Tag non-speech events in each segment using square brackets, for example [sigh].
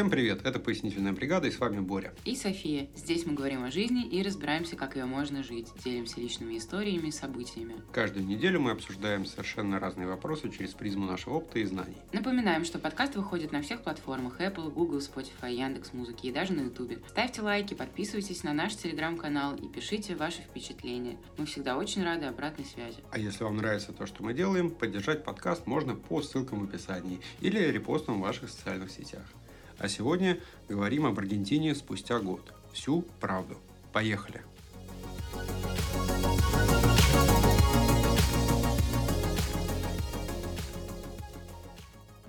Всем привет, это «Пояснительная бригада» и с вами Боря. И София. Здесь мы говорим о жизни и разбираемся, как ее можно жить. Делимся личными историями и событиями. Каждую неделю мы обсуждаем совершенно разные вопросы через призму нашего опыта и знаний. Напоминаем, что подкаст выходит на всех платформах Apple, Google, Spotify, Яндекс Музыки и даже на YouTube. Ставьте лайки, подписывайтесь на наш телеграм-канал и пишите ваши впечатления. Мы всегда очень рады обратной связи. А если вам нравится то, что мы делаем, поддержать подкаст можно по ссылкам в описании или репостом в ваших социальных сетях. А сегодня говорим об Аргентине спустя год. Всю правду. Поехали!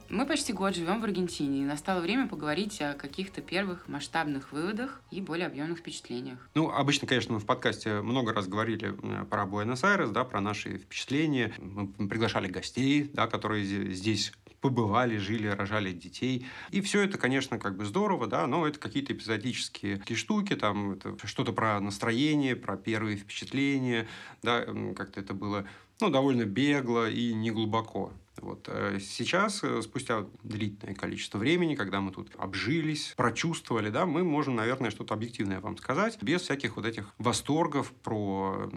Мы почти год живем в Аргентине, и настало время поговорить о каких-то первых масштабных выводах и более объемных впечатлениях. Ну, обычно, конечно, мы в подкасте много раз говорили э, про Буэнос-Айрес, да, про наши впечатления. Мы приглашали гостей, да, которые здесь побывали, жили, рожали детей. И все это, конечно, как бы здорово, да, но это какие-то эпизодические такие штуки, там что-то про настроение, про первые впечатления, да, как-то это было ну, довольно бегло и не глубоко. Вот. Э, сейчас, э, спустя длительное количество времени, когда мы тут обжились, прочувствовали, да, мы можем, наверное, что-то объективное вам сказать, без всяких вот этих восторгов про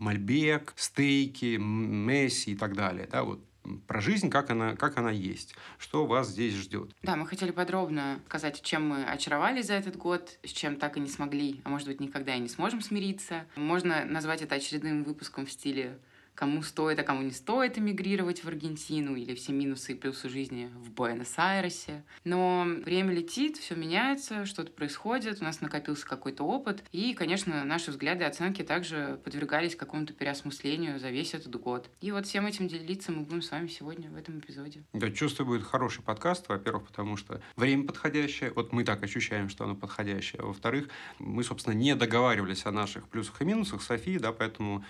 Мальбек, стейки, Месси и так далее. Да, вот про жизнь, как она, как она есть, что вас здесь ждет. Да, мы хотели подробно сказать, чем мы очаровались за этот год, с чем так и не смогли, а может быть никогда и не сможем смириться. Можно назвать это очередным выпуском в стиле кому стоит, а кому не стоит эмигрировать в Аргентину, или все минусы и плюсы жизни в Буэнос-Айресе. Но время летит, все меняется, что-то происходит, у нас накопился какой-то опыт, и, конечно, наши взгляды и оценки также подвергались какому-то переосмыслению за весь этот год. И вот всем этим делиться мы будем с вами сегодня в этом эпизоде. Да, чувствую, будет хороший подкаст, во-первых, потому что время подходящее, вот мы так ощущаем, что оно подходящее, во-вторых, мы, собственно, не договаривались о наших плюсах и минусах Софии, да, поэтому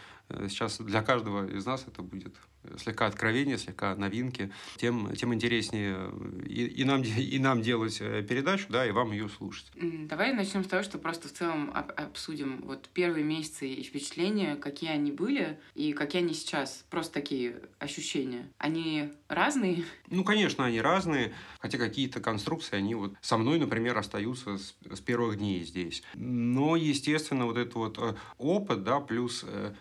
сейчас для каждого из нас это будет слегка откровение, слегка новинки, тем, тем интереснее и, и, нам, и нам делать э, передачу, да, и вам ее слушать. Давай начнем с того, что просто в целом обсудим вот первые месяцы и впечатления, какие они были и какие они сейчас. Просто такие ощущения. Они разные? Ну, конечно, они разные, хотя какие-то конструкции, они вот со мной, например, остаются с, с первых дней здесь. Но, естественно, вот этот вот э, опыт, да, плюс Э,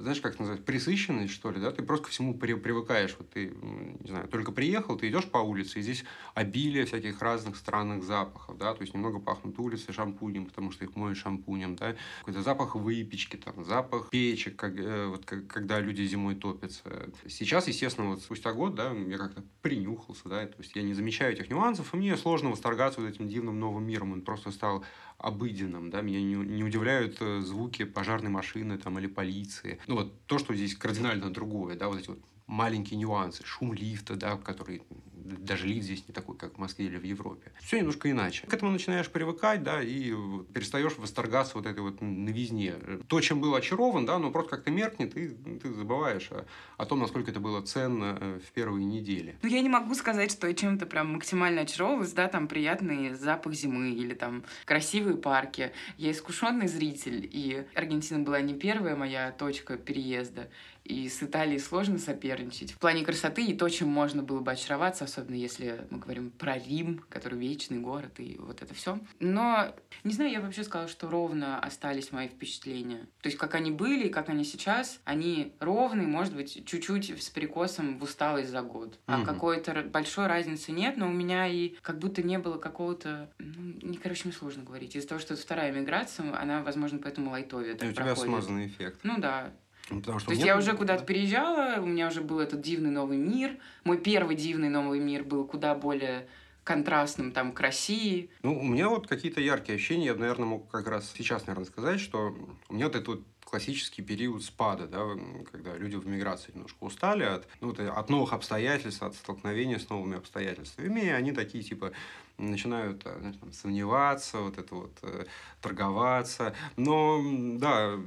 знаешь, как это называется, присыщенность, что ли, да, ты просто ко всему при, привыкаешь. Вот ты, не знаю, только приехал, ты идешь по улице, и здесь обилие всяких разных странных запахов, да, то есть немного пахнут улицы шампунем, потому что их моют шампунем, да, какой-то запах выпечки, там, запах печек, как, э, вот, как, когда люди зимой топятся. Сейчас, естественно, вот спустя год, да, я как-то принюхался, да, то есть я не замечаю этих нюансов, и мне сложно восторгаться вот этим дивным новым миром, он просто стал обыденным, да, меня не, не удивляют э, звуки пожарной машины там, или полиции. Ну вот то, что здесь кардинально другое, да, вот эти вот маленькие нюансы, шум лифта, да, который даже лифт здесь не такой, как в Москве или в Европе. Все немножко иначе. К этому начинаешь привыкать, да, и перестаешь восторгаться вот этой вот новизне. То, чем был очарован, да, но просто как-то меркнет, и ты забываешь о, о том, насколько это было ценно э, в первые недели. Ну, я не могу сказать, что чем-то прям максимально очаровалась, да, там приятный запах зимы или там красивые парки. Я искушенный зритель, и Аргентина была не первая моя точка переезда. И с Италией сложно соперничать. В плане красоты и то, чем можно было бы очароваться, особенно если мы говорим про Рим, который вечный город и вот это все. Но, не знаю, я вообще сказала, что ровно остались мои впечатления. То есть, как они были и как они сейчас, они ровные, может быть, чуть-чуть с перекосом в усталость за год. А mm-hmm. какой-то большой разницы нет, но у меня и как будто не было какого-то... Ну, не, короче, мне сложно говорить. Из-за того, что это вторая миграция, она, возможно, поэтому лайтовее. И у тебя смазанный эффект. Ну да. Ну, потому что То есть я уже куда-то переезжала, у меня уже был этот дивный новый мир. Мой первый дивный новый мир был куда более контрастным там к России. Ну, у меня вот какие-то яркие ощущения. Я, наверное, мог как раз сейчас, наверное, сказать, что у меня вот этот вот классический период спада, да, когда люди в миграции немножко устали от, ну, от новых обстоятельств, от столкновения с новыми обстоятельствами, и они такие, типа, начинают э, знаешь, там, сомневаться, вот это вот, э, торговаться. Но, да,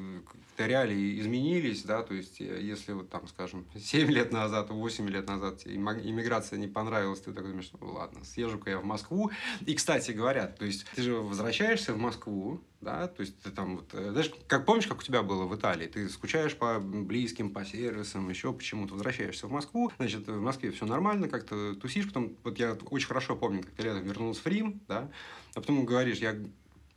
реалии изменились, да, то есть, э, если вот там, скажем, [laughs] 7 лет назад, 8 лет назад иммиграция не понравилась, ты такой думаешь, ну ладно, съезжу-ка я в Москву. И, кстати, говорят, то есть, ты же возвращаешься в Москву, да, то есть ты там вот, э, знаешь, как помнишь, как у тебя было в Италии, ты скучаешь по близким, по сервисам, еще почему-то возвращаешься в Москву, значит, в Москве все нормально, как-то тусишь, потом, вот я очень хорошо помню, как ты летом вернулся в Рим, да, а потом говоришь, я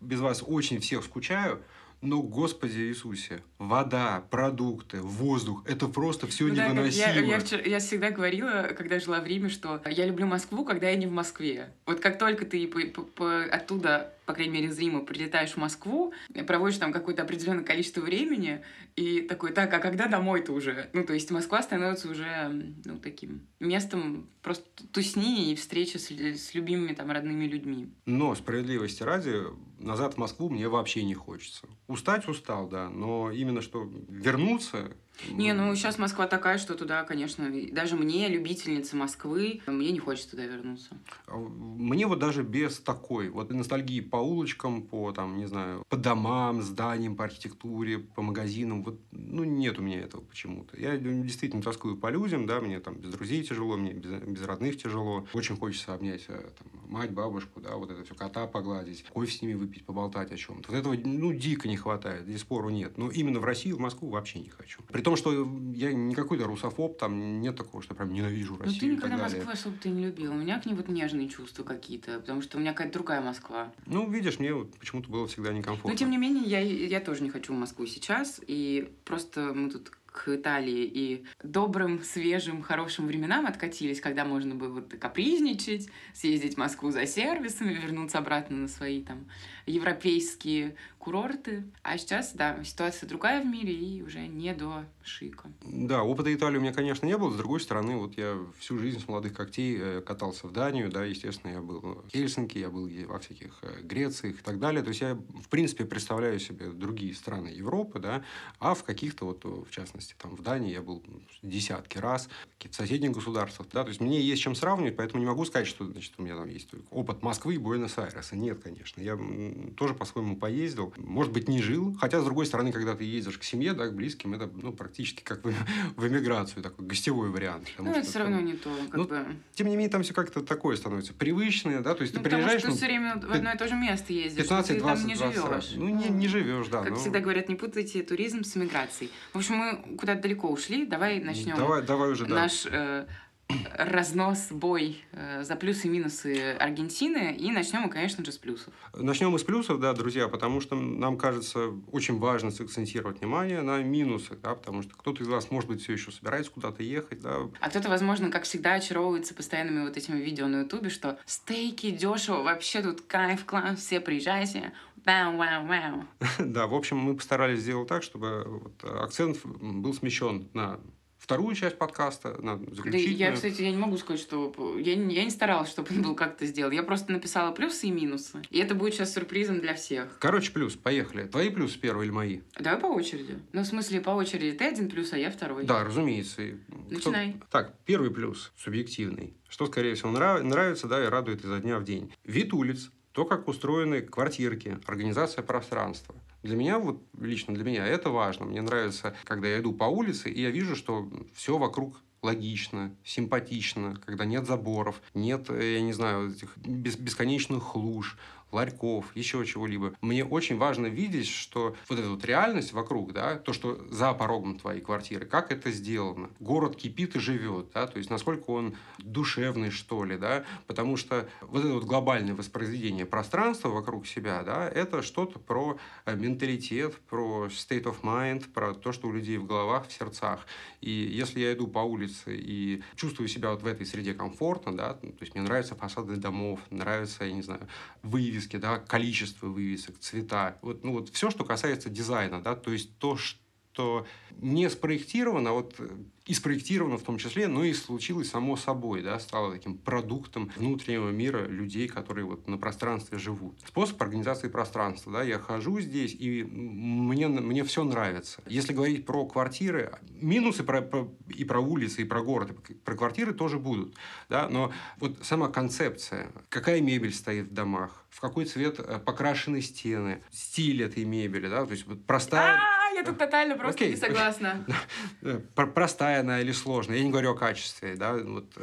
без вас очень всех скучаю, но, Господи Иисусе, вода, продукты, воздух, это просто все ну, невыносимо. Да, я, я, я всегда говорила, когда жила в Риме, что я люблю Москву, когда я не в Москве. Вот как только ты по, по, по, оттуда по крайней мере, из Рима прилетаешь в Москву, проводишь там какое-то определенное количество времени, и такой, так, а когда домой-то уже? Ну, то есть Москва становится уже, ну, таким местом просто тусни и встречи с, с любимыми там родными людьми. Но, справедливости ради, назад в Москву мне вообще не хочется. Устать устал, да, но именно что вернуться не, ну сейчас Москва такая, что туда, конечно, даже мне, любительница Москвы, мне не хочется туда вернуться. А мне вот даже без такой вот ностальгии по улочкам, по там, не знаю, по домам, зданиям, по архитектуре, по магазинам, вот, ну, нет у меня этого почему-то. Я действительно тоскую по людям, да, мне там без друзей тяжело, мне без, без родных тяжело. Очень хочется обнять э, там, мать, бабушку, да, вот это все, кота погладить, кофе с ними выпить, поболтать о чем-то. Вот этого, ну, дико не хватает, здесь спору нет. Но именно в Россию, в Москву вообще не хочу. При том, что я не какой-то русофоб, там нет такого, что прям ненавижу Россию. Ну, ты никогда Москву особо ты не любил. У меня к ней вот нежные чувства какие-то, потому что у меня какая-то другая Москва. Ну, видишь, мне вот почему-то было всегда некомфортно. Но, тем не менее, я, я тоже не хочу в Москву сейчас, и просто мы тут к Италии и добрым, свежим, хорошим временам откатились, когда можно было капризничать, съездить в Москву за сервисами, вернуться обратно на свои там европейские курорты. А сейчас, да, ситуация другая в мире и уже не до шика. Да, опыта Италии у меня, конечно, не было. С другой стороны, вот я всю жизнь с молодых когтей э, катался в Данию, да, естественно, я был в Хельсинки, я был во всяких э, Грециях и так далее. То есть я, в принципе, представляю себе другие страны Европы, да, а в каких-то вот, в частности, там в Дании я был десятки раз, в соседних государствах, да, то есть мне есть чем сравнивать, поэтому не могу сказать, что, значит, у меня там есть опыт Москвы и Буэнос-Айреса. Нет, конечно. Я тоже по-своему поездил, может быть, не жил. Хотя, с другой стороны, когда ты ездишь к семье, да, к близким, это ну, практически как в, [laughs] в эмиграцию, такой гостевой вариант. Ну, это все равно не то. Как ну, бы... Тем не менее, там все как-то такое становится привычное, да, то есть ну, ты приезжаешь... Потому что ну, ты все время в одно и то же место ездишь, 15, ты 20, там не 20 живешь. Ну, не, не живешь, да. Как но... всегда говорят, не путайте туризм с эмиграцией. В общем, мы куда-то далеко ушли, давай начнем давай, давай уже, да. наш э, разнос, бой э, за плюсы и минусы Аргентины. И начнем мы, конечно же, с плюсов. Начнем мы с плюсов, да, друзья, потому что нам кажется очень важно сакцентировать внимание на минусах, да, потому что кто-то из вас, может быть, все еще собирается куда-то ехать, да. А кто-то, возможно, как всегда, очаровывается постоянными вот этими видео на Ютубе, что стейки дешево, вообще тут кайф, класс, все приезжайте, Вау, вау, вау. [laughs] Да, в общем, мы постарались сделать так, чтобы вот акцент был смещен на вторую часть подкаста, на заключительную. Да, я, кстати, я не могу сказать, что... Я, я не старалась, чтобы он был как-то сделан. Я просто написала плюсы и минусы. И это будет сейчас сюрпризом для всех. Короче, плюс, поехали. Твои плюсы первые или мои? Давай по очереди. Ну, в смысле, по очереди. Ты один плюс, а я второй. Да, разумеется. Начинай. Кто... Так, первый плюс, субъективный. Что, скорее всего, нрав... нравится, да, и радует изо дня в день. Вид улиц, то, как устроены квартирки, организация пространства. Для меня, вот лично для меня это важно. Мне нравится, когда я иду по улице, и я вижу, что все вокруг логично, симпатично, когда нет заборов, нет, э, я не знаю, этих бесконечных луж, ларьков, еще чего-либо. Мне очень важно видеть, что вот эта вот реальность вокруг, да, то, что за порогом твоей квартиры, как это сделано. Город кипит и живет, да, то есть насколько он душевный, что ли, да, потому что вот это вот глобальное воспроизведение пространства вокруг себя, да, это что-то про э, менталитет, про state of mind, про то, что у людей в головах, в сердцах. И если я иду по улице и чувствую себя вот в этой среде комфортно, да, то есть мне нравятся фасады домов, нравится, я не знаю, вывески вывески, да, количество вывесок, цвета. Вот, ну, вот все, что касается дизайна, да, то есть то, что не спроектировано, а вот и спроектировано в том числе, но и случилось само собой, да, стало таким продуктом внутреннего мира людей, которые вот на пространстве живут. Способ организации пространства, да, я хожу здесь, и мне, мне все нравится. Если говорить про квартиры, минусы про, про, и про улицы, и про город, и про квартиры тоже будут, да, но вот сама концепция, какая мебель стоит в домах, в какой цвет э, покрашены стены, стиль этой мебели, да, то есть вот простая... Я тут тотально просто не согласна. [laughs] Простая она или сложная. Я не говорю о качестве. Да? Вот, э,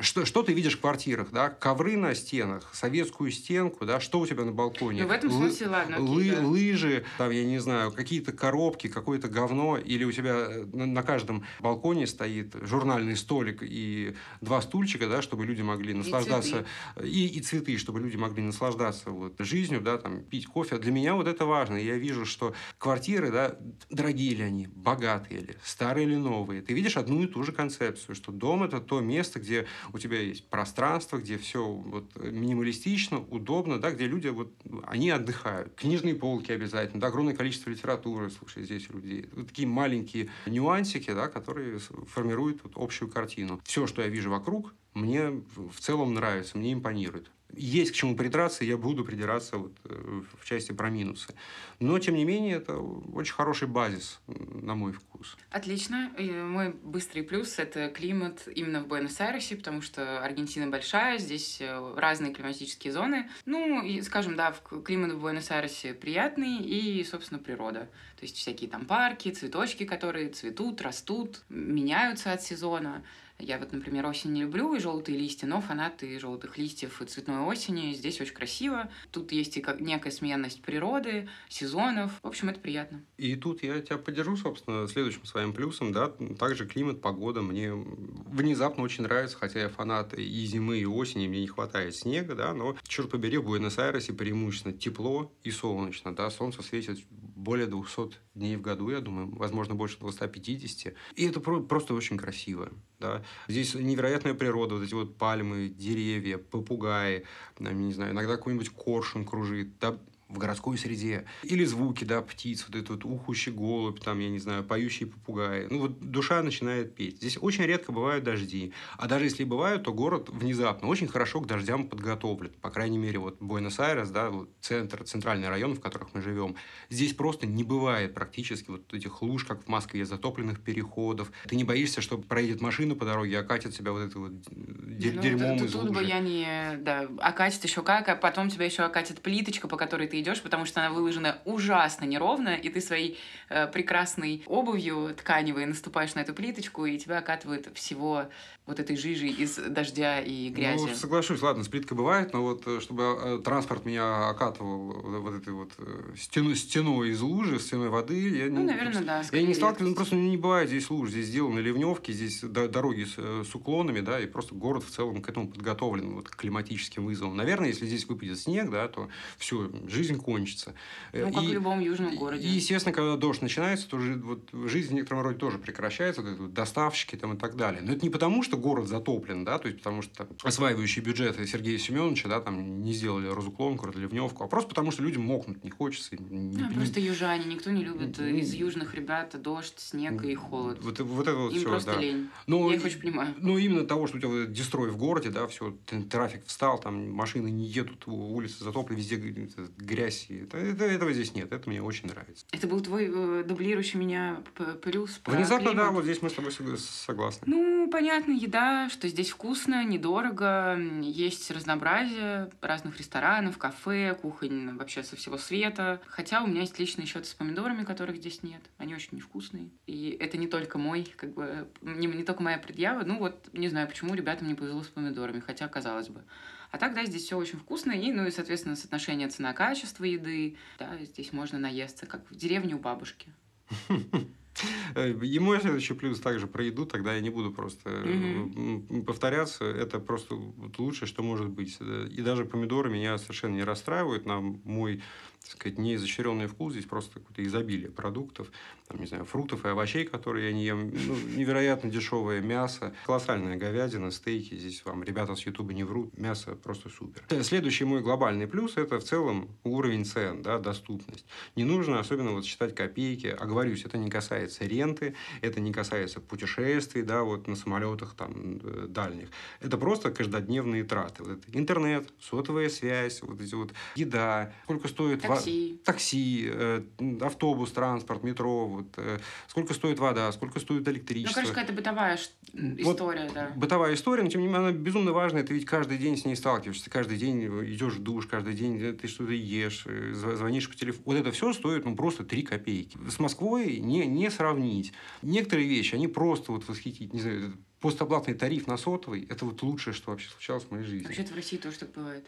что, что ты видишь в квартирах? Да? Ковры на стенах, советскую стенку, да? что у тебя на балконе? Ну, в этом смысле, Лы- ладно, окей, лы- да. Лыжи, там, я не знаю, какие-то коробки, какое-то говно, или у тебя э, на, на каждом балконе стоит журнальный столик и два стульчика, да, чтобы люди могли наслаждаться, и, и цветы, чтобы люди могли наслаждаться вот, жизнью, да, там, пить кофе. Для меня вот это важно. Я вижу, что квартиры, да, дорогие ли они, богатые ли, старые или новые. Ты видишь одну и ту же концепцию, что дом – это то место, где у тебя есть пространство, где все вот, минималистично, удобно, да, где люди, вот, они отдыхают. Книжные полки обязательно, да, огромное количество литературы, слушай, здесь у людей. Вот такие маленькие нюансики, да, которые формируют вот, общую картину. Все, что я вижу вокруг, мне в целом нравится, мне импонирует. Есть к чему придраться, я буду придираться вот э, в части про минусы. Но, тем не менее, это очень хороший базис, на мой вкус. Отлично. И мой быстрый плюс – это климат именно в Буэнос-Айресе, потому что Аргентина большая, здесь э, разные климатические зоны. Ну, и, скажем, да, климат в Буэнос-Айресе приятный и, собственно, природа. То есть всякие там парки, цветочки, которые цветут, растут, меняются от сезона. Я вот, например, осень не люблю и желтые листья, но фанаты желтых листьев и цветной осени. Здесь очень красиво. Тут есть и как некая сменность природы, сезонов. В общем, это приятно. И тут я тебя поддержу, собственно, следующим своим плюсом, да, также климат, погода мне внезапно очень нравится, хотя я фанат и зимы, и осени, мне не хватает снега, да, но, черт побери, в Буэнос-Айресе преимущественно тепло и солнечно, да, солнце светит более 200 дней в году, я думаю, возможно, больше 250. И это просто очень красиво. Да? Здесь невероятная природа, вот эти вот пальмы, деревья, попугаи, не знаю, иногда какой-нибудь коршун кружит. Да? В городской среде. Или звуки, да, птиц, вот этот вот ухущий голубь, там, я не знаю, поющие попугаи. Ну, вот душа начинает петь. Здесь очень редко бывают дожди. А даже если бывают, то город внезапно очень хорошо к дождям подготовлен. По крайней мере, вот Буэнос-Айрес, да, вот центр, центральный район, в которых мы живем, здесь просто не бывает практически вот этих луж, как в Москве, затопленных переходов. Ты не боишься, что проедет машина по дороге, окатит себя вот это вот ну, дерьмом тут, из тут лужи. бы я не... Да, окатит еще как, а потом тебя еще окатит плиточка, по которой ты идешь, потому что она выложена ужасно неровно, и ты своей э, прекрасной обувью тканевой наступаешь на эту плиточку, и тебя окатывает всего вот этой жижи из дождя и грязи. Ну, соглашусь, ладно, сплитка бывает, но вот э, чтобы э, транспорт меня окатывал вот этой вот э, стену, стеной из лужи, стеной воды, я ну, не, наверное, да. Я не сталкивался, ну, просто не бывает здесь луж, здесь сделаны ливневки, здесь дороги с, с уклонами, да, и просто город в целом к этому подготовлен, вот, к климатическим вызовам. Наверное, если здесь выпадет снег, да, то все, жизнь кончится. Ну, как и, в любом южном городе. И, естественно, когда дождь начинается, то вот, жизнь в некотором роде тоже прекращается, вот, доставщики там и так далее. Но это не потому, что город затоплен, да, то есть потому что там, осваивающие бюджеты Сергея Семеновича, да, там не сделали разуклонку, разливневку, а просто потому, что людям мокнуть не хочется. Не, а, не, просто южане, никто не любит не, из южных ребят дождь, снег и холод. Вот, вот это вот Им все, просто да. лень. Но, Я их очень понимаю. Ну, именно того, что у тебя вот дестрой в городе, да, все, трафик встал, там машины не едут, улицы затоплены, везде грязь. Это, это, этого здесь нет, это мне очень нравится. Это был твой э, дублирующий меня плюс Внезапно, климат. да, вот здесь мы с тобой согласны. Ну, понятно, еда, что здесь вкусно, недорого, есть разнообразие разных ресторанов, кафе, кухонь вообще со всего света. Хотя у меня есть личный счет с помидорами, которых здесь нет. Они очень невкусные. И это не только мой, как бы, не, не только моя предъява. Ну вот, не знаю, почему ребятам не повезло с помидорами, хотя казалось бы. А так, да, здесь все очень вкусно, и, ну и, соответственно, соотношение цена-качество еды. Да, здесь можно наесться, как в деревне у бабушки. И мой следующий плюс также про еду, тогда я не буду просто Мгм. повторяться. Это просто лучшее, что может быть. И даже помидоры меня совершенно не расстраивают. На мой так сказать, неизощренный вкус. Здесь просто какое-то изобилие продуктов, там, не знаю, фруктов и овощей, которые я не ем. Ну, невероятно дешевое мясо, колоссальная говядина, стейки. Здесь вам ребята с Ютуба не врут. Мясо просто супер. Следующий мой глобальный плюс – это в целом уровень цен, да, доступность. Не нужно особенно вот считать копейки. Оговорюсь, это не касается ренты, это не касается путешествий, да, вот на самолетах там э, дальних. Это просто каждодневные траты. Вот интернет, сотовая связь, вот эти вот еда, сколько стоит Такси. Такси, э, автобус, транспорт, метро. Вот, э, сколько стоит вода, сколько стоит электричество. Ну, короче, какая-то бытовая история, вот, да. Бытовая история, но тем не менее она безумно важная. Ты ведь каждый день с ней сталкиваешься. Каждый день идешь в душ, каждый день ты что-то ешь, звонишь по телефону. Вот это все стоит ну, просто 3 копейки. С Москвой не, не сравнить. Некоторые вещи, они просто вот восхитить. Не знаю, постоплатный тариф на сотовый – это вот лучшее, что вообще случалось в моей жизни. Вообще-то в России тоже так бывает.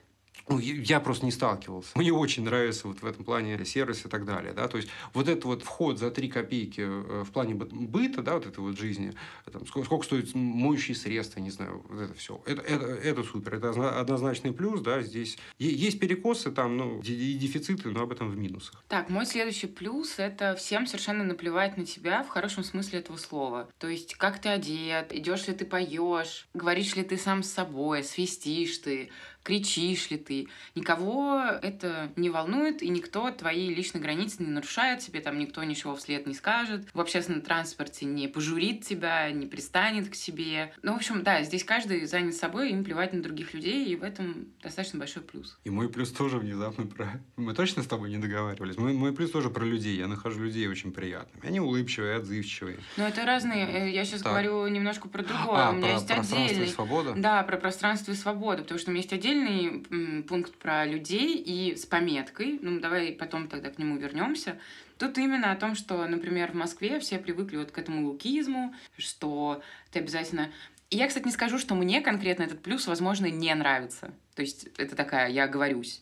Ну, я просто не сталкивался. Мне очень нравится вот в этом плане сервис и так далее. Да? То есть, вот этот вот вход за 3 копейки э, в плане быта, да, вот этой вот жизни, там, сколько, сколько стоит моющие средства, не знаю, вот это все. Это, это, это супер. Это однозначный плюс, да, здесь есть перекосы там, ну, и дефициты, но об этом в минусах. Так, мой следующий плюс – это всем совершенно наплевать на тебя в хорошем смысле этого слова. То есть, как ты одет, идешь ли ты поешь, говоришь ли ты сам с собой, свистишь ты, кричишь ли ты. Никого это не волнует, и никто твои личные границы не нарушает, тебе там никто ничего вслед не скажет. В общественном транспорте не пожурит тебя, не пристанет к себе. Ну, в общем, да, здесь каждый занят собой, им плевать на других людей, и в этом достаточно большой плюс. И мой плюс тоже внезапно про... [laughs] Мы точно с тобой не договаривались? Мой, мой плюс тоже про людей. Я нахожу людей очень приятными. Они улыбчивые, отзывчивые. Но это разные. Э, я сейчас так. говорю немножко про другое. А, у меня про есть отдельный... и свобода? Да, про пространство и свободу, потому что у меня есть отдельный отдельный пункт про людей и с пометкой, ну давай потом тогда к нему вернемся. Тут именно о том, что, например, в Москве все привыкли вот к этому лукизму, что ты обязательно... Я, кстати, не скажу, что мне конкретно этот плюс, возможно, не нравится. То есть это такая, я говорюсь.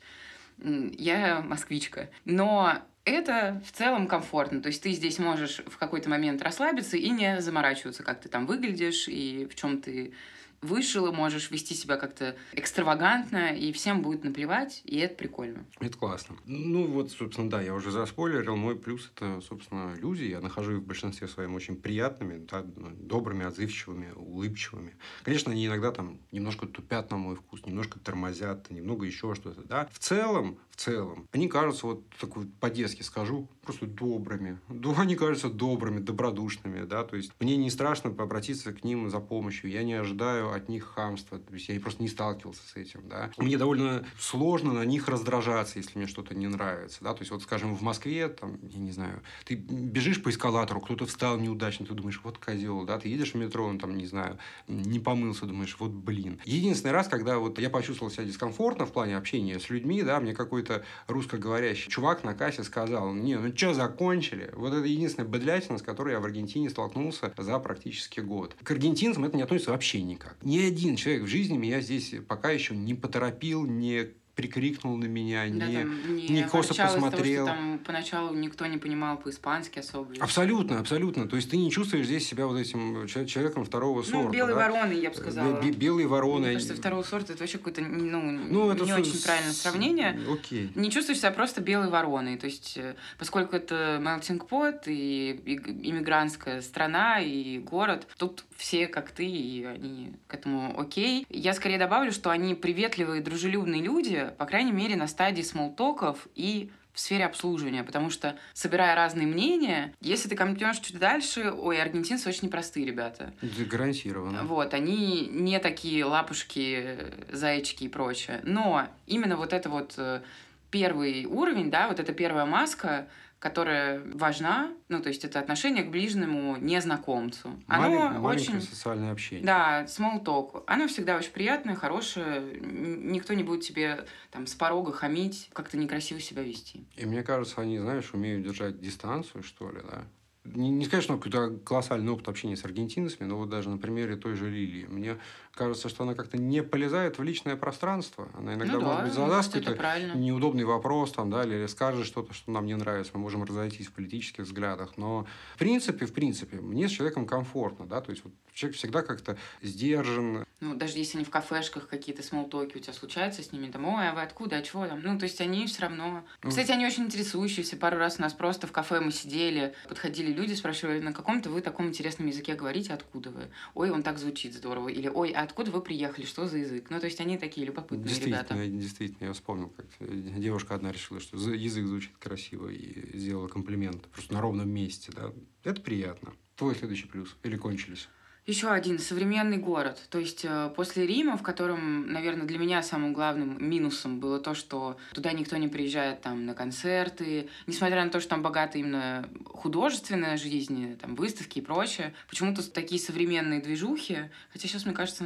Я москвичка. Но это в целом комфортно. То есть ты здесь можешь в какой-то момент расслабиться и не заморачиваться, как ты там выглядишь и в чем ты вышел, и можешь вести себя как-то экстравагантно, и всем будет наплевать, и это прикольно. Это классно. Ну вот, собственно, да, я уже заспойлерил. Мой плюс – это, собственно, люди. Я нахожу их в большинстве своем очень приятными, да, добрыми, отзывчивыми, улыбчивыми. Конечно, они иногда там немножко тупят на мой вкус, немножко тормозят, немного еще что-то, да. В целом, в целом, они кажутся, вот такой по-детски скажу, просто добрыми. [laughs] Они кажутся добрыми, добродушными, да, то есть мне не страшно обратиться к ним за помощью, я не ожидаю от них хамства, то есть я просто не сталкивался с этим, да. Мне довольно сложно на них раздражаться, если мне что-то не нравится, да, то есть вот, скажем, в Москве, там, я не знаю, ты бежишь по эскалатору, кто-то встал неудачно, ты думаешь, вот козел, да, ты едешь в метро, он там, не знаю, не помылся, думаешь, вот блин. Единственный раз, когда вот я почувствовал себя дискомфортно в плане общения с людьми, да, мне какой-то русскоговорящий чувак на кассе сказал, не, ну что закончили? Вот это единственная быдлятина, с которой я в Аргентине столкнулся за практически год. К аргентинцам это не относится вообще никак. Ни один человек в жизни меня здесь пока еще не поторопил, не прикрикнул на меня, да, не, там, не, не косо посмотрел. Того, что там поначалу никто не понимал по-испански особо. Абсолютно, абсолютно. То есть ты не чувствуешь здесь себя вот этим человеком второго ну, сорта. белые да? вороны, я бы сказала. Б- белые вороны. Мне кажется, второго сорта это вообще какое-то ну, ну, это не с... очень правильное сравнение. Окей. Не чувствуешь себя просто белой вороной. То есть, э, поскольку это melting pot и, и иммигрантская страна и город, тут все как ты, и они к этому окей. Я скорее добавлю, что они приветливые, дружелюбные люди, по крайней мере, на стадии смолтоков и в сфере обслуживания, потому что, собирая разные мнения, если ты копнешь чуть дальше, ой, аргентинцы очень непростые ребята. Гарантированно. Вот, они не такие лапушки, зайчики и прочее. Но именно вот это вот э, первый уровень, да, вот эта первая маска, которая важна, ну, то есть это отношение к ближнему незнакомцу. Оно Малень, очень... социальное общение. Да, small talk. Оно всегда очень приятное, хорошее. Никто не будет тебе там с порога хамить, как-то некрасиво себя вести. И мне кажется, они, знаешь, умеют держать дистанцию, что ли, да? Не, не сказать, что какой-то колоссальный опыт общения с аргентинцами, но вот даже на примере той же Лилии. Мне кажется, что она как-то не полезает в личное пространство. Она иногда, ну, может да, быть, задаст какой-то неудобный вопрос, там, да, или скажет что-то, что нам не нравится. Мы можем разойтись в политических взглядах. Но в принципе, в принципе, мне с человеком комфортно. Да? То есть вот человек всегда как-то сдержан. Ну, даже если они в кафешках какие-то смолтоки у тебя случаются с ними, там, ой, а вы откуда, а чего там? Ну, то есть они все равно... Ну, Кстати, они очень интересующиеся. Пару раз у нас просто в кафе мы сидели, подходили люди, спрашивали, на каком-то вы таком интересном языке говорите, откуда вы? Ой, он так звучит здорово. Или, ой, а откуда вы приехали, что за язык? Ну, то есть они такие любопытные действительно, ребята. Действительно, я вспомнил, как девушка одна решила, что язык звучит красиво и сделала комплимент просто на ровном месте, да. Это приятно. Твой следующий плюс. Или кончились? Еще один современный город. То есть э, после Рима, в котором, наверное, для меня самым главным минусом было то, что туда никто не приезжает там на концерты, несмотря на то, что там богата именно художественная жизнь, там выставки и прочее. Почему-то такие современные движухи, хотя сейчас, мне кажется...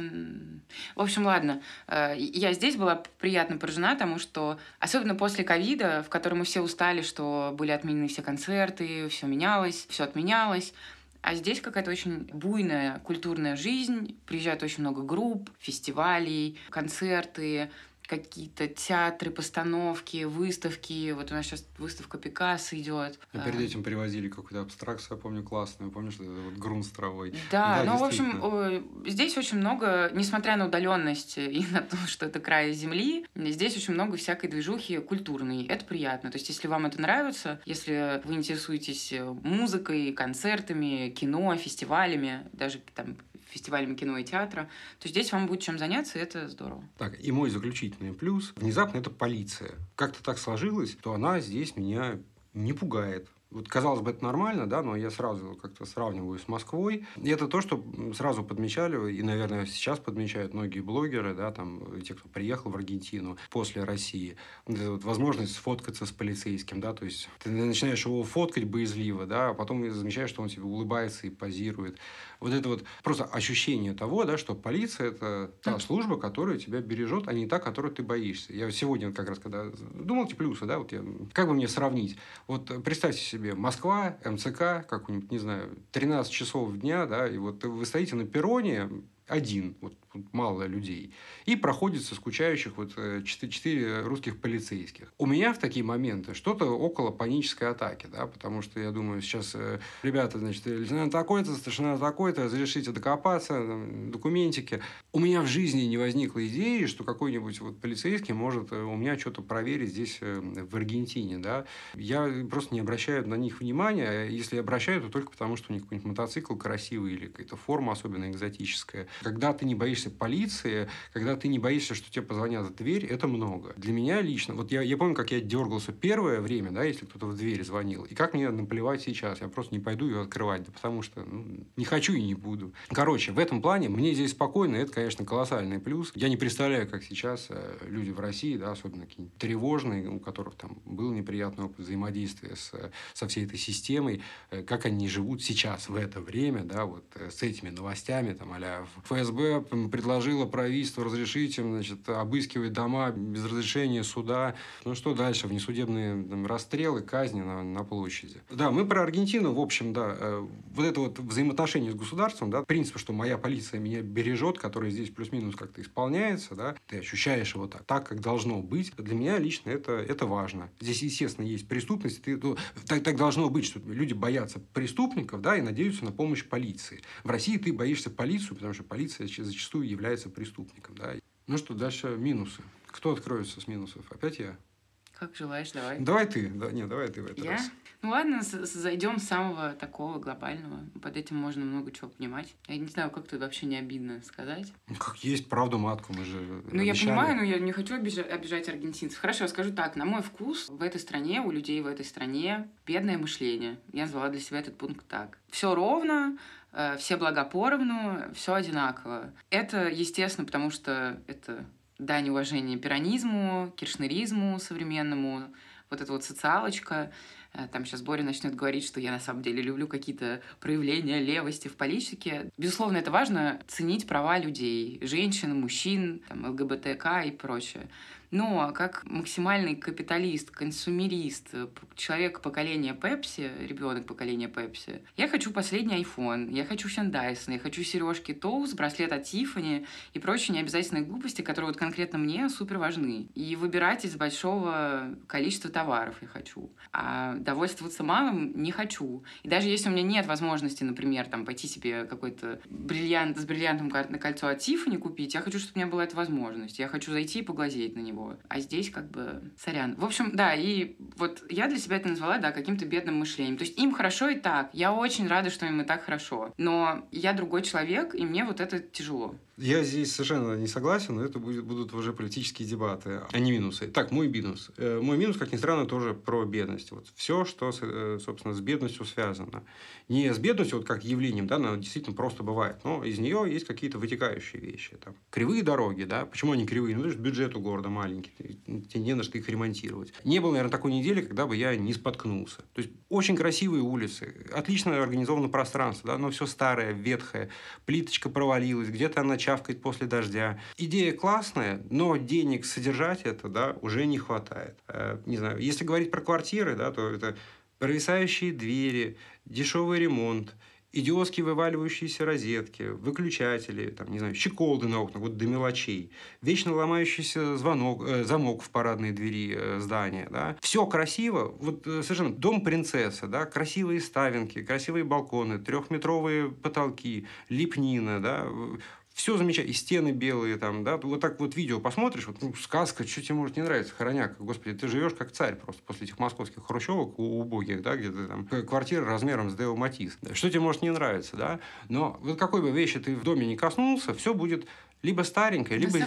В общем, ладно. Э, я здесь была приятно поражена тому, что особенно после ковида, в котором мы все устали, что были отменены все концерты, все менялось, все отменялось, а здесь какая-то очень буйная культурная жизнь. Приезжает очень много групп, фестивалей, концерты какие-то театры, постановки, выставки. Вот у нас сейчас выставка Пикассо идет. А перед этим привозили какую-то абстракцию, я помню, классную. Помнишь, это вот грунт с травой? Да, да ну, в общем, здесь очень много, несмотря на удаленность и на то, что это край земли, здесь очень много всякой движухи культурной. Это приятно. То есть, если вам это нравится, если вы интересуетесь музыкой, концертами, кино, фестивалями, даже там фестивалями кино и театра, то здесь вам будет чем заняться, и это здорово. Так, и мой заключительный плюс. Внезапно это полиция. Как-то так сложилось, то она здесь меня не пугает. Вот, казалось бы, это нормально, да, но я сразу как-то сравниваю с Москвой. И это то, что сразу подмечали, и, наверное, сейчас подмечают многие блогеры, да, там, те, кто приехал в Аргентину после России. Вот, возможность сфоткаться с полицейским, да, то есть ты начинаешь его фоткать боязливо, да, а потом замечаешь, что он тебе улыбается и позирует вот это вот просто ощущение того, да, что полиция – это та служба, которая тебя бережет, а не та, которую ты боишься. Я сегодня как раз, когда думал эти плюсы, да, вот я, как бы мне сравнить? Вот представьте себе, Москва, МЦК, как-нибудь, не знаю, 13 часов дня, да, и вот вы стоите на перроне, один, вот, мало людей, и проходится скучающих вот э, четыре русских полицейских. У меня в такие моменты что-то около панической атаки, да, потому что я думаю, сейчас э, ребята, значит, лейтенант такой-то, старшина такой-то, разрешите докопаться, документики. У меня в жизни не возникло идеи, что какой-нибудь вот полицейский может э, у меня что-то проверить здесь в Аргентине, да. Я просто не обращаю на них внимания, если обращаю, то только потому, что у них какой-нибудь мотоцикл красивый или какая-то форма особенно экзотическая. Когда ты не боишься полиции, когда ты не боишься, что тебе позвонят в дверь, это много. Для меня лично, вот я, я помню, как я дергался первое время, да, если кто-то в дверь звонил, и как мне наплевать сейчас, я просто не пойду ее открывать, да, потому что ну, не хочу и не буду. Короче, в этом плане мне здесь спокойно, это, конечно, колоссальный плюс. Я не представляю, как сейчас э, люди в России, да, особенно какие-нибудь тревожные, у которых там был неприятный опыт взаимодействия с, со всей этой системой, э, как они живут сейчас, в это время, да, вот э, с этими новостями, там, а ФСБ предложила правительству разрешить им, значит, обыскивать дома без разрешения суда. Ну что дальше? Внесудебные там, расстрелы, казни на, на площади. Да, мы про Аргентину, в общем, да, э, вот это вот взаимоотношение с государством, да, принцип, что моя полиция меня бережет, который здесь плюс-минус как-то исполняется, да, ты ощущаешь его так, так, как должно быть. Для меня лично это, это важно. Здесь, естественно, есть преступность, ты, ну, так, так должно быть, что люди боятся преступников, да, и надеются на помощь полиции. В России ты боишься полицию, потому что полиция зачастую является преступником. Да. Ну что, дальше минусы. Кто откроется с минусов? Опять я? Как желаешь, давай. Давай ты. Да, нет, давай ты в этот я? раз. Ну ладно, зайдем с самого такого глобального. Под этим можно много чего понимать. Я не знаю, как тут вообще не обидно сказать. Ну, как есть правду матку, мы же Ну, я понимаю, но я не хочу обижать, обижать аргентинцев. Хорошо, скажу так. На мой вкус, в этой стране, у людей в этой стране бедное мышление. Я назвала для себя этот пункт так. Все ровно, все блага поровну, все одинаково. Это, естественно, потому что это дань уважения пиранизму, киршнеризму современному, вот эта вот социалочка. Э, там сейчас Боря начнет говорить, что я на самом деле люблю какие-то проявления левости в политике. Безусловно, это важно ценить права людей, женщин, мужчин, там, ЛГБТК и прочее. Но как максимальный капиталист, консумерист, человек поколения Пепси, ребенок поколения Пепси, я хочу последний iPhone, я хочу Dyson, я хочу сережки Тоус, браслет от Tiffany и прочие необязательные глупости, которые вот конкретно мне супер важны. И выбирать из большого количества товаров я хочу. А довольствоваться малым не хочу. И даже если у меня нет возможности, например, там пойти себе какой-то бриллиант с бриллиантом на кольцо от Tiffany купить, я хочу, чтобы у меня была эта возможность. Я хочу зайти и поглазеть на него него. А здесь как бы сорян. В общем, да, и вот я для себя это назвала, да, каким-то бедным мышлением. То есть им хорошо и так. Я очень рада, что им и так хорошо. Но я другой человек, и мне вот это тяжело. Я здесь совершенно не согласен, но это будет, будут уже политические дебаты, а не минусы. Так, мой минус. Э, мой минус, как ни странно, тоже про бедность. Вот все, что, э, собственно, с бедностью связано. Не с бедностью, вот как явлением, да, она действительно просто бывает, но из нее есть какие-то вытекающие вещи. Там, кривые дороги, да, почему они кривые? Ну, потому бюджет у города маленький, тебе не на что их ремонтировать. Не было, наверное, такой недели, когда бы я не споткнулся. То есть, очень красивые улицы, отлично организовано пространство, да, но все старое, ветхое, плиточка провалилась, где-то она чавкает после дождя. Идея классная, но денег содержать это, да, уже не хватает. Э, не знаю, если говорить про квартиры, да, то это провисающие двери, дешевый ремонт, идиотски вываливающиеся розетки, выключатели, там, не знаю, щеколды на окнах, вот до мелочей, вечно ломающийся звонок, э, замок в парадной двери э, здания, да. Все красиво, вот э, совершенно дом принцессы, да, красивые ставинки, красивые балконы, трехметровые потолки, лепнина, да, все замечательно, и стены белые там, да, вот так вот видео посмотришь, вот, ну, сказка, что тебе может не нравиться, хороняк, господи, ты живешь как царь просто после этих московских хрущевок убогих, да, где ты там, квартира размером с Део Матис, что тебе может не нравиться, да, но вот какой бы вещи ты в доме не коснулся, все будет либо старенькая, либо,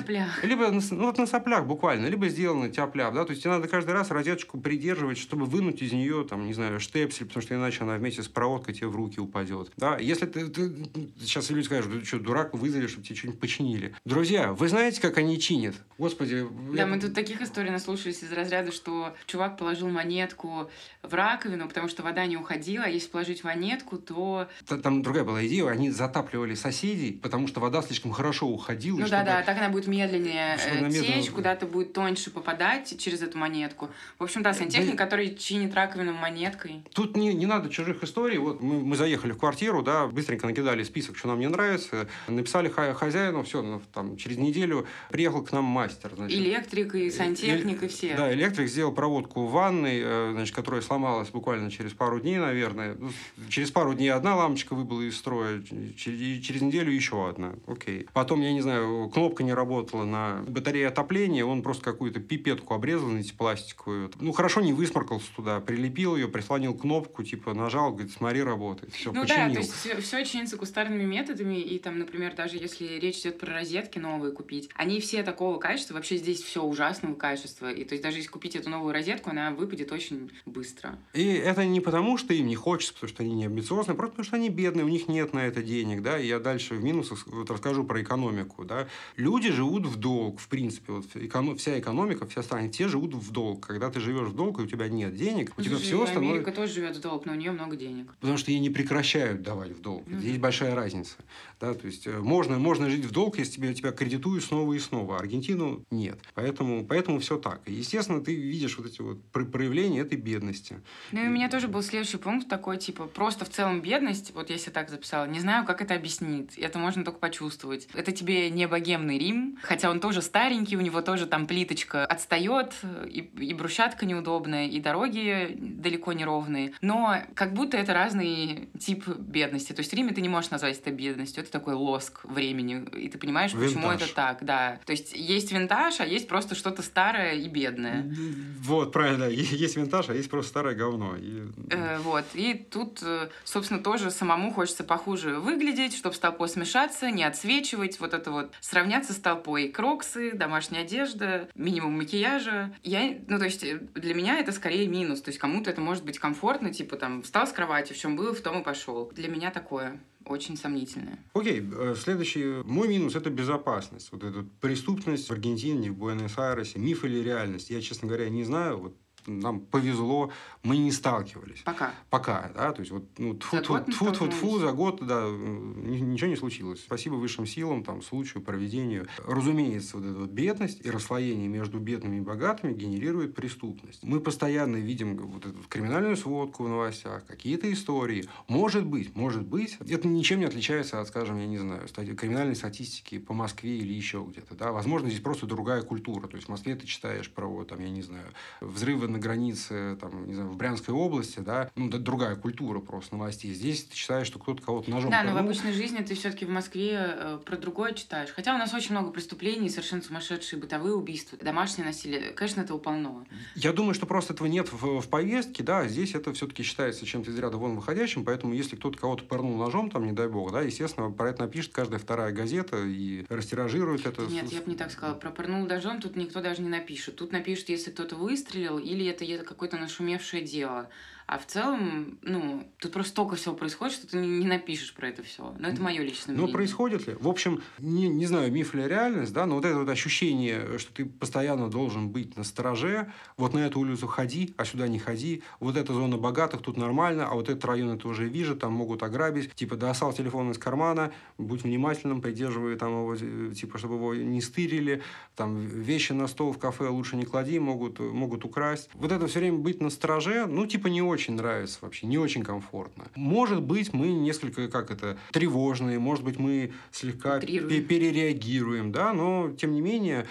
либо на, ну, вот на соплях буквально, либо сделано тяп да, то есть тебе надо каждый раз розеточку придерживать, чтобы вынуть из нее, там, не знаю, штепсель, потому что иначе она вместе с проводкой тебе в руки упадет. Да, если ты, ты сейчас люди скажут, ты что, дурак, вызови, чтобы тебе что-нибудь починили. Друзья, вы знаете, как они чинят? Господи. Да, я... мы тут таких историй наслушались из разряда, что чувак положил монетку в раковину, потому что вода не уходила, а если положить монетку, то... Там другая была идея, они затапливали соседей, потому что вода слишком хорошо уходила, ну чтобы, да, да, так она будет медленнее э, течь, куда-то будет тоньше попадать через эту монетку. В общем, да, сантехник, да, который чинит раковину монеткой. Тут не, не надо чужих историй. Вот мы, мы заехали в квартиру, да, быстренько накидали список, что нам не нравится, написали хозяину, все, ну, там, через неделю приехал к нам мастер. Значит. Электрик и сантехник, и, и все. Да, электрик сделал проводку в ванной, э, значит, которая сломалась буквально через пару дней, наверное. Ну, через пару дней одна лампочка выбыла из строя, через, через неделю еще одна. Окей. Потом, я не знаю, знаю, кнопка не работала на батарее отопления, он просто какую-то пипетку обрезал, знаете, пластиковую. Ну, хорошо не высморкался туда, прилепил ее, прислонил кнопку, типа, нажал, говорит, смотри, работает. Все, ну починил. да, то есть все, все чинится кустарными методами, и там, например, даже если речь идет про розетки новые купить, они все такого качества, вообще здесь все ужасного качества, и то есть даже если купить эту новую розетку, она выпадет очень быстро. И это не потому, что им не хочется, потому что они не амбициозные, просто потому что они бедные, у них нет на это денег, да, и я дальше в минусах вот расскажу про экономику, да. Люди живут в долг, в принципе. Вот эконом, вся экономика, вся страна, все живут в долг. Когда ты живешь в долг, и у тебя нет денег, у тебя все остальное... Америка тоже живет в долг, но у нее много денег. Потому что ей не прекращают давать в долг. Ну, Здесь большая разница. Да, то есть, э, можно, можно жить в долг, если тебя, тебя кредитуют снова и снова. А Аргентину нет. Поэтому, поэтому все так. И, естественно, ты видишь вот эти вот проявления этой бедности. Ну, и у меня тоже был следующий пункт такой, типа, просто в целом бедность, вот если так записала, не знаю, как это объяснить. Это можно только почувствовать. Это тебе не богем богемный Рим, хотя он тоже старенький, у него тоже там плиточка отстает, и, и брусчатка неудобная, и дороги далеко не ровные. Но как будто это разный тип бедности. То есть в Риме ты не можешь назвать это бедностью, это такой лоск времени, и ты понимаешь, винтаж. почему это так, да. То есть есть винтаж, а есть просто что-то старое и бедное. Вот, правильно, есть винтаж, а есть просто старое говно. И... Э, вот, и тут, э, собственно, тоже самому хочется похуже выглядеть, чтобы с толпой смешаться, не отсвечивать, вот это вот сравнение равняться с толпой. Кроксы, домашняя одежда, минимум макияжа. Я, ну, то есть, для меня это скорее минус. То есть, кому-то это может быть комфортно, типа, там, встал с кровати, в чем был, в том и пошел. Для меня такое очень сомнительное. Окей. Э, следующий мой минус – это безопасность. Вот эта преступность в Аргентине, в Буэнос-Айресе, миф или реальность. Я, честно говоря, не знаю. Вот нам повезло, мы не сталкивались. Пока. Пока, да, то есть вот ну, тфу, за, тфу, год тфу, тфу, тфу, за год, да, ничего не случилось. Спасибо высшим силам, там, случаю, проведению. Разумеется, вот эта вот бедность и расслоение между бедными и богатыми генерирует преступность. Мы постоянно видим вот эту криминальную сводку в новостях, какие-то истории. Может быть, может быть, это ничем не отличается от, скажем, я не знаю, криминальной статистики по Москве или еще где-то, да. Возможно, здесь просто другая культура. То есть в Москве ты читаешь про, там, я не знаю, взрывы на границе, там, не знаю, в Брянской области, да, ну, это другая культура просто новостей. Здесь ты считаешь, что кто-то кого-то ножом Да, но в обычной жизни ты все-таки в Москве э, про другое читаешь. Хотя у нас очень много преступлений, совершенно сумасшедшие бытовые убийства, домашнее насилие. Конечно, этого полно. Я думаю, что просто этого нет в, в повестке, да, здесь это все-таки считается чем-то из ряда вон выходящим, поэтому если кто-то кого-то пырнул ножом, там, не дай бог, да, естественно, про это напишет каждая вторая газета и растиражирует это. Нет, я бы не так сказала. Про пырнул ножом тут никто даже не напишет. Тут напишут, если кто-то выстрелил, или это какое-то нашумевшее дело. А в целом, ну, тут просто столько всего происходит, что ты не, не напишешь про это все. Но это мое личное мнение. Ну, происходит ли? В общем, не, не знаю, миф или реальность, да, но вот это вот ощущение, что ты постоянно должен быть на стороже, вот на эту улицу ходи, а сюда не ходи, вот эта зона богатых, тут нормально, а вот этот район это уже вижу, там могут ограбить, типа, достал телефон из кармана, будь внимательным, придерживай там его, типа, чтобы его не стырили, там, вещи на стол в кафе лучше не клади, могут, могут украсть. Вот это все время быть на стороже, ну, типа, не очень очень нравится вообще, не очень комфортно. Может быть, мы несколько, как это, тревожные, может быть, мы слегка перереагируем, да, но, тем не менее,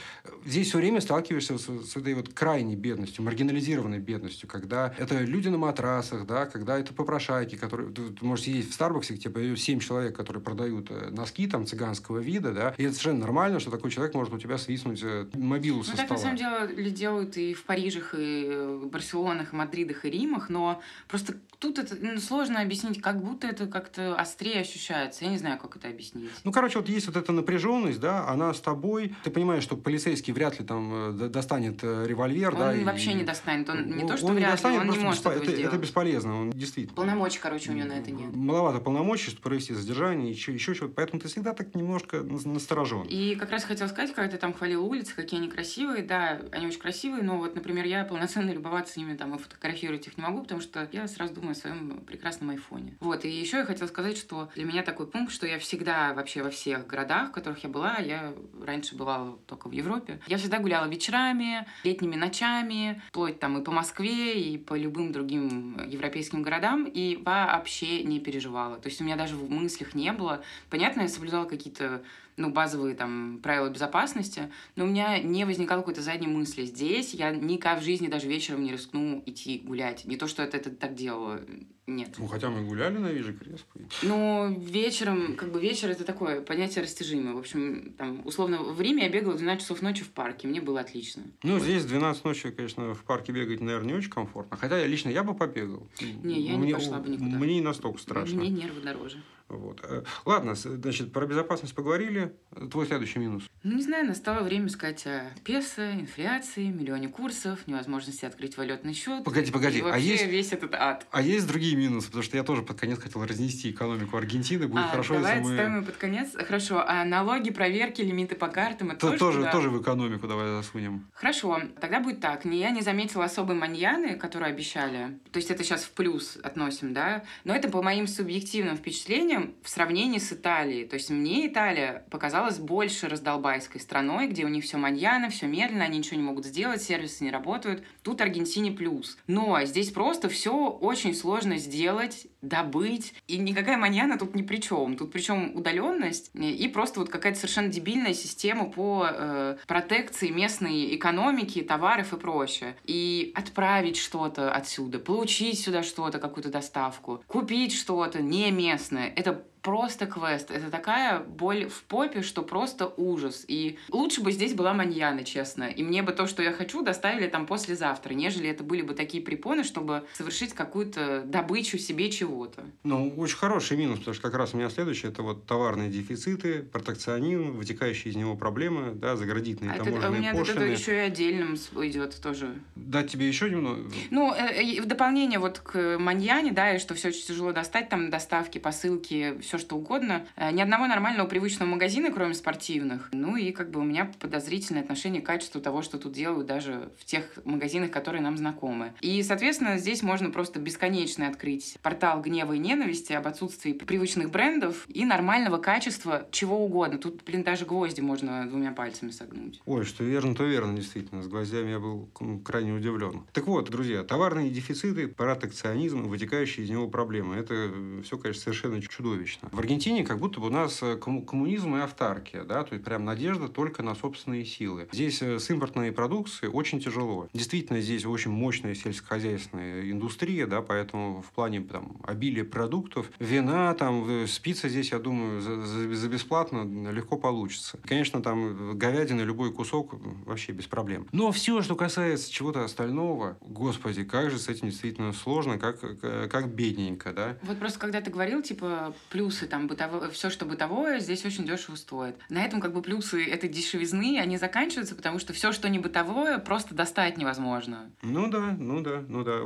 здесь все время сталкиваешься с, с этой вот крайней бедностью, маргинализированной бедностью, когда это люди на матрасах, да, когда это попрошайки, которые... Ты, ты можешь сидеть в Старбаксе, где типа 7 человек, которые продают э, носки там цыганского вида, да, и это совершенно нормально, что такой человек может у тебя свистнуть э, мобилу ну, со так, стола. на самом деле, делают и в Парижах, и в Барселонах, и Мадридах, и Римах, но просто тут это ну, сложно объяснить, как будто это как-то острее ощущается. Я не знаю, как это объяснить. Ну, короче, вот есть вот эта напряженность, да, она с тобой. Ты понимаешь, что полицейский вряд ли там э, достанет э, револьвер, он да. Он вообще и... не достанет. Он не то, что он вряд достанет, ли, он не может беспо... это, это бесполезно, он действительно. Полномочий, короче, у него на это нет. Маловато полномочий, чтобы провести задержание, еще, еще чего-то. Поэтому ты всегда так немножко насторожен. И как раз хотел сказать, когда ты там хвалил улицы, какие они красивые, да, они очень красивые, но вот, например, я полноценно любоваться ими там и фотографировать их не могу, потому что я сразу думаю о своем прекрасном айфоне. Вот, и еще я хотела сказать, что для меня такой пункт, что я всегда вообще во всех городах, в которых я была, я раньше бывала только в Европе, я всегда гуляла вечерами, летними ночами, вплоть там и по Москве, и по любым другим европейским городам, и вообще не переживала. То есть у меня даже в мыслях не было. Понятно, я соблюдала какие-то ну, базовые там правила безопасности, но у меня не возникало какой-то задней мысли. Здесь я никак в жизни даже вечером не рискну идти гулять. Не то, что это, это так делала. Нет. Ну, хотя мы гуляли на Виже Крест. Ну, вечером, как бы вечер это такое понятие растяжимое. В общем, там, условно, в Риме я бегала 12 часов ночи в парке, мне было отлично. Ну, вот. здесь 12 ночи, конечно, в парке бегать, наверное, не очень комфортно. Хотя я лично я бы побегал. Не, я мне, не пошла бы никуда. Мне не настолько страшно. Мне нервы дороже. Вот. Э, ладно, значит, про безопасность поговорили. Твой следующий минус. Ну, не знаю, настало время сказать о песо, инфляции, миллионе курсов, невозможности открыть валютный счет. Погоди, погоди. И а есть весь этот ад. А есть другие минусы, потому что я тоже под конец хотел разнести экономику Аргентины. Будет а, хорошо, давай если мы... под конец. Хорошо. А налоги, проверки, лимиты по картам, это То, тоже, тоже, тоже в экономику давай засунем. Хорошо. Тогда будет так. Не я не заметила особой маньяны, которую обещали. То есть это сейчас в плюс относим, да? Но это по моим субъективным впечатлениям в сравнении с Италией. То есть мне Италия показалась больше раздолбайской страной, где у них все маньяно, все медленно, они ничего не могут сделать, сервисы не работают. Тут Аргентине плюс. Но здесь просто все очень сложно сделать, добыть, и никакая маньяна тут ни при чем. Тут причем удаленность и просто вот какая-то совершенно дебильная система по э, протекции местной экономики, товаров и прочее. И отправить что-то отсюда, получить сюда что-то, какую-то доставку, купить что-то не местное, это это просто квест. Это такая боль в попе, что просто ужас. И лучше бы здесь была маньяна, честно. И мне бы то, что я хочу, доставили там послезавтра, нежели это были бы такие препоны, чтобы совершить какую-то добычу себе чего-то. Ну, очень хороший минус, потому что как раз у меня следующее, это вот товарные дефициты, протекционизм, вытекающие из него проблемы, да, заградительные а таможенные это, у меня пошлины. это еще и отдельным идет тоже. Дать тебе еще немного? Ну, э, э, в дополнение вот к маньяне, да, и что все очень тяжело достать, там доставки, посылки, все что угодно. Э, ни одного нормального привычного магазина, кроме спортивных. Ну и как бы у меня подозрительное отношение к качеству того, что тут делают даже в тех магазинах, которые нам знакомы. И, соответственно, здесь можно просто бесконечно открыть портал гнева и ненависти об отсутствии привычных брендов и нормального качества чего угодно. Тут, блин, даже гвозди можно двумя пальцами согнуть. Ой, что верно, то верно, действительно. С гвоздями я был крайне удивлен. Так вот, друзья, товарные дефициты, протекционизм, вытекающие из него проблемы. Это все, конечно, совершенно чудовищно. Однозначно. В Аргентине как будто бы у нас э, коммунизм и автаркия, да, то есть прям надежда только на собственные силы. Здесь э, с импортной продукцией очень тяжело. Действительно, здесь очень мощная сельскохозяйственная индустрия, да, поэтому в плане там, обилия продуктов, вина, там, спица здесь, я думаю, за, за, за бесплатно легко получится. Конечно, там говядина, любой кусок вообще без проблем. Но все, что касается чего-то остального, господи, как же с этим действительно сложно, как, как бедненько, да? Вот просто когда ты говорил, типа, плюсы там бытовое, все, что бытовое, здесь очень дешево стоит. На этом как бы плюсы этой дешевизны, они заканчиваются, потому что все, что не бытовое, просто достать невозможно. Ну да, ну да, ну да.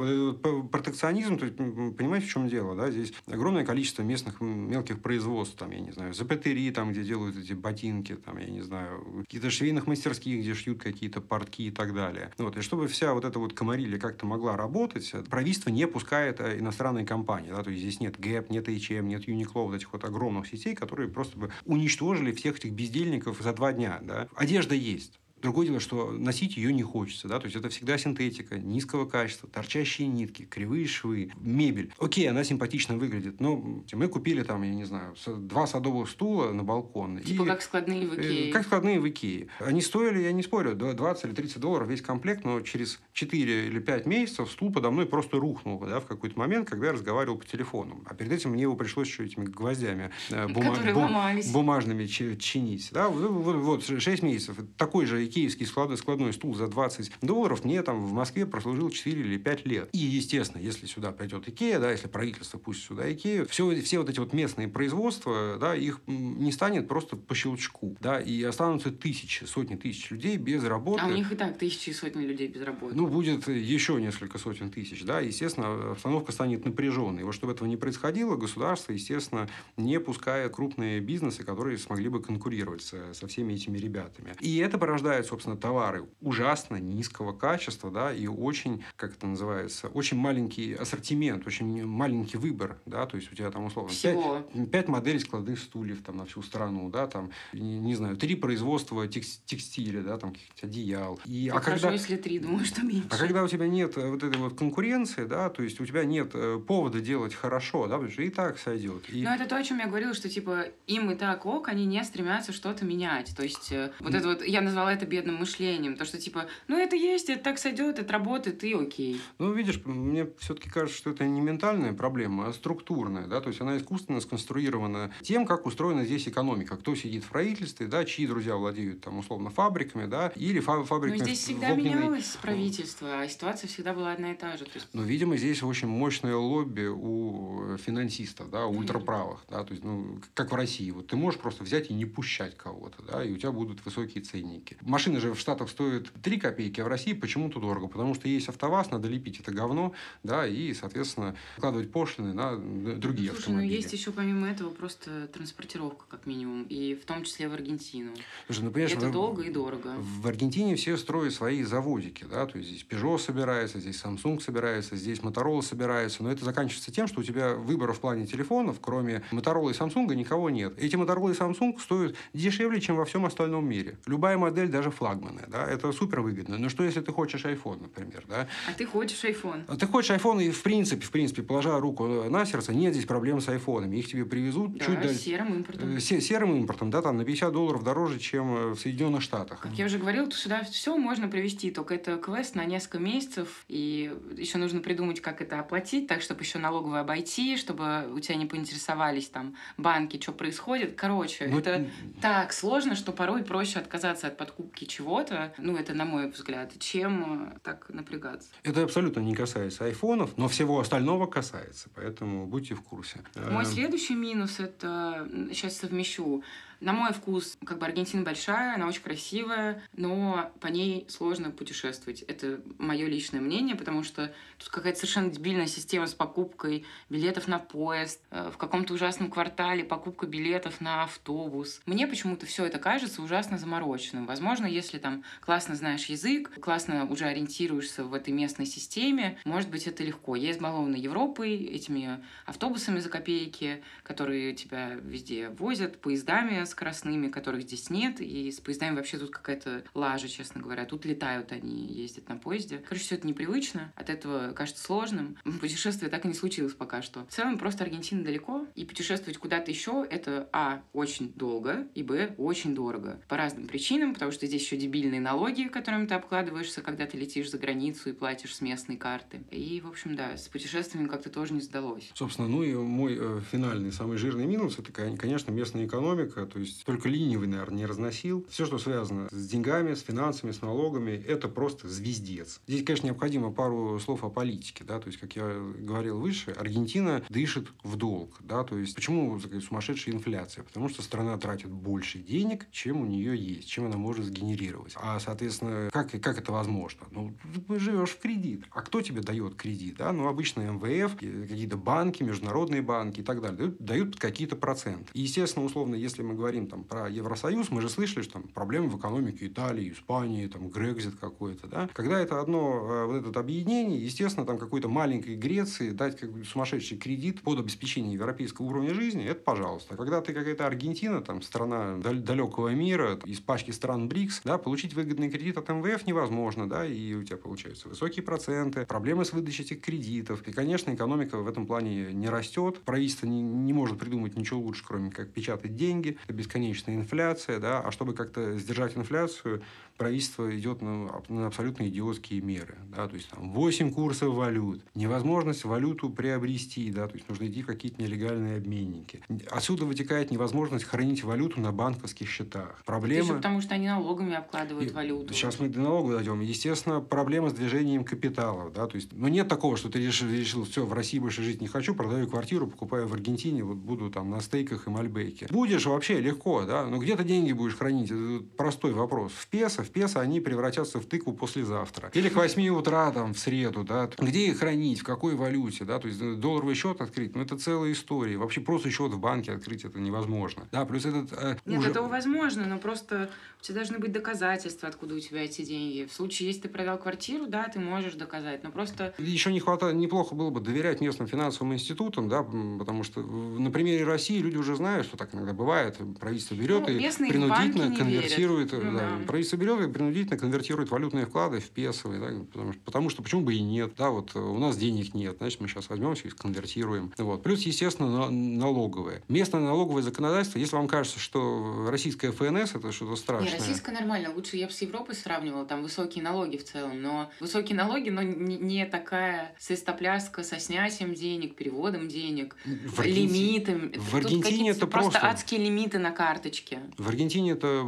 Протекционизм, то есть, понимаете, в чем дело, да? Здесь огромное количество местных мелких производств, там, я не знаю, запетери, там, где делают эти ботинки, там, я не знаю, какие-то швейных мастерских, где шьют какие-то портки и так далее. Вот. И чтобы вся вот эта вот комарилья как-то могла работать, правительство не пускает э, иностранные компании, да, то есть здесь нет Gap, нет H&M, нет Uniqlo, вот этих вот огромных сетей, которые просто бы уничтожили всех этих бездельников за два дня, да. Одежда есть, Другое дело, что носить ее не хочется, да, то есть это всегда синтетика, низкого качества, торчащие нитки, кривые швы, мебель. Окей, она симпатично выглядит, но мы купили там, я не знаю, два садовых стула на балкон. Типа и, как складные в Икее. Как складные в Икее. Они стоили, я не спорю, 20 или 30 долларов весь комплект, но через 4 или 5 месяцев стул подо мной просто рухнул, да, в какой-то момент, когда я разговаривал по телефону. А перед этим мне его пришлось еще этими гвоздями э, бума- бум- бумажными чинить. Да, вот, вот 6 месяцев. Такой же киевский складной, складной стул за 20 долларов мне там в Москве прослужил 4 или 5 лет. И, естественно, если сюда придет Икея, да, если правительство пусть сюда Икею, все, все вот эти вот местные производства, да, их не станет просто по щелчку, да, и останутся тысячи, сотни тысяч людей без работы. А у них и так тысячи и сотни людей без работы. Ну, будет еще несколько сотен тысяч, да, естественно, обстановка станет напряженной. Вот чтобы этого не происходило, государство, естественно, не пускает крупные бизнесы, которые смогли бы конкурировать со, со всеми этими ребятами. И это порождает собственно, товары ужасно низкого качества, да, и очень, как это называется, очень маленький ассортимент, очень маленький выбор, да, то есть у тебя там условно Всего. 5, 5 моделей складных стульев там на всю страну, да, там, не, не знаю, три производства текстиля, да, там каких-то одеял. И, а когда, если три, думаю, что меньше. А когда у тебя нет э, вот этой вот конкуренции, да, то есть у тебя нет э, повода делать хорошо, да, потому что и так сойдет. И... Но это то, о чем я говорила, что типа им и так ок, они не стремятся что-то менять. То есть э, вот это вот, я назвала это бедным мышлением. То, что типа, ну это есть, это так сойдет, это работает, и окей. Ну, видишь, мне все-таки кажется, что это не ментальная проблема, а структурная, да, то есть она искусственно сконструирована тем, как устроена здесь экономика. Кто сидит в правительстве, да, чьи друзья владеют там условно фабриками, да, или фа фабриками. Но здесь всегда огненной... менялось правительство, а ситуация всегда была одна и та же. То есть... Ну, видимо, здесь очень мощное лобби у финансистов, да, у ультраправых, да, то есть, ну, как в России, вот ты можешь просто взять и не пущать кого-то, да, и у тебя будут высокие ценники. Машины же в Штатах стоит 3 копейки, а в России почему-то дорого. Потому что есть АвтоВАЗ, надо лепить это говно, да, и, соответственно, вкладывать пошлины на другие Слушай, автомобили. ну есть еще помимо этого просто транспортировка, как минимум, и в том числе в Аргентину. Слушай, ну, понимаешь, это в, долго и дорого. В Аргентине все строят свои заводики, да, то есть здесь Peugeot собирается, здесь Samsung собирается, здесь Motorola собирается, но это заканчивается тем, что у тебя выбора в плане телефонов, кроме Motorola и Samsung, никого нет. Эти Motorola и Samsung стоят дешевле, чем во всем остальном мире. Любая модель, даже флагманы, да, это супер выгодно. Но что, если ты хочешь iPhone, например, да? А ты хочешь iPhone? А ты хочешь iPhone, и в принципе, в принципе, положа руку на сердце, нет здесь проблем с айфонами. Их тебе привезут да, чуть дальше. серым импортом. Э, серым импортом, да, там на 50 долларов дороже, чем э, в Соединенных Штатах. Как я уже говорила, то сюда все можно привезти, только это квест на несколько месяцев, и еще нужно придумать, как это оплатить, так, чтобы еще налоговые обойти, чтобы у тебя не поинтересовались там банки, что происходит. Короче, ну, это так сложно, что порой проще отказаться от подкупки чего-то, ну, это на мой взгляд, чем э, так напрягаться. Это абсолютно не касается айфонов, но всего остального касается, поэтому будьте в курсе. Мой э, следующий минус это сейчас совмещу на мой вкус, как бы Аргентина большая, она очень красивая, но по ней сложно путешествовать. Это мое личное мнение, потому что тут какая-то совершенно дебильная система с покупкой билетов на поезд, э, в каком-то ужасном квартале покупка билетов на автобус. Мне почему-то все это кажется ужасно замороченным. Возможно, если там классно знаешь язык, классно уже ориентируешься в этой местной системе, может быть, это легко. Я избалована Европой, этими автобусами за копейки, которые тебя везде возят, поездами с скоростными, которых здесь нет, и с поездами вообще тут какая-то лажа, честно говоря. Тут летают они, ездят на поезде. Короче, все это непривычно, от этого кажется сложным. [laughs] Путешествие так и не случилось пока что. В целом, просто Аргентина далеко, и путешествовать куда-то еще это, а, очень долго, и, б, очень дорого. По разным причинам, потому что здесь еще дебильные налоги, которыми ты обкладываешься, когда ты летишь за границу и платишь с местной карты. И, в общем, да, с путешествиями как-то тоже не сдалось. Собственно, ну и мой э, финальный, самый жирный минус, это, конечно, местная экономика, то есть только ленивый, наверное, не разносил. Все, что связано с деньгами, с финансами, с налогами, это просто звездец. Здесь, конечно, необходимо пару слов о политике, да, то есть, как я говорил выше, Аргентина дышит в долг, да, то есть, почему такая сумасшедшая инфляция? Потому что страна тратит больше денег, чем у нее есть, чем она может сгенерировать. А, соответственно, как, как это возможно? Ну, ты живешь в кредит. А кто тебе дает кредит? Да? Ну, обычно МВФ, какие-то банки, международные банки и так далее дают, дают какие-то проценты. И, естественно, условно, если мы говорим там, про Евросоюз, мы же слышали, что там проблемы в экономике Италии, Испании, там, Грекзит какой-то. Да? Когда это одно э, вот это объединение, естественно, там какой-то маленькой Греции дать как сумасшедший кредит под обеспечение европейского уровня жизни, это пожалуйста. Когда ты какая-то Аргентина, там, страна далекого мира, из пачки стран БРИКС, да, получить выгодный кредит от МВФ невозможно, да, и у тебя получаются высокие проценты, проблемы с выдачей этих кредитов. И, конечно, экономика в этом плане не растет. Правительство не, не может придумать ничего лучше, кроме как печатать деньги. Бесконечная инфляция, да, а чтобы как-то сдержать инфляцию, правительство идет на, на абсолютно идиотские меры. Да? То есть там 8 курсов валют, невозможность валюту приобрести, да? то есть нужно идти какие-то нелегальные обменники. Отсюда вытекает невозможность хранить валюту на банковских счетах. Проблема... Еще потому что они налогами обкладывают И валюту. Сейчас мы до налогов дойдем. Естественно, проблема с движением капиталов. Да? То есть, ну, нет такого, что ты решил, решил, все, в России больше жить не хочу, продаю квартиру, покупаю в Аргентине, вот буду там на стейках и мальбеке. Будешь вообще легко, да, но где ты деньги будешь хранить? Это простой вопрос. В песо, в песо они превратятся в тыкву послезавтра. Или к 8 утра там в среду, да. Где их хранить, в какой валюте, да, то есть э, долларовый счет открыть, ну это целая история. Вообще просто счет в банке открыть это невозможно. Да, плюс этот... Э, Нет, уже... это возможно, но просто у тебя должны быть доказательства, откуда у тебя эти деньги. В случае, если ты продал квартиру, да, ты можешь доказать, но просто... Еще не хватает, неплохо было бы доверять местным финансовым институтам, да, потому что на примере России люди уже знают, что так иногда бывает. Правительство берет ну, и принудительно конвертирует. Ну, да, да. Правительство берет и принудительно конвертирует валютные вклады в песовые, да, потому, потому что почему бы и нет, да, вот у нас денег нет, значит, мы сейчас возьмем все и конвертируем. Вот. Плюс, естественно, налоговые. Местное налоговое законодательство, если вам кажется, что российская ФНС это что-то страшное. Не, российское нормально, лучше я бы с Европой сравнивала, там высокие налоги в целом, но высокие налоги, но не, не такая свистопляска со снятием денег, переводом денег, в Аргентине, лимитом. В Аргентине это просто... Просто адские лимиты на карточке. В Аргентине это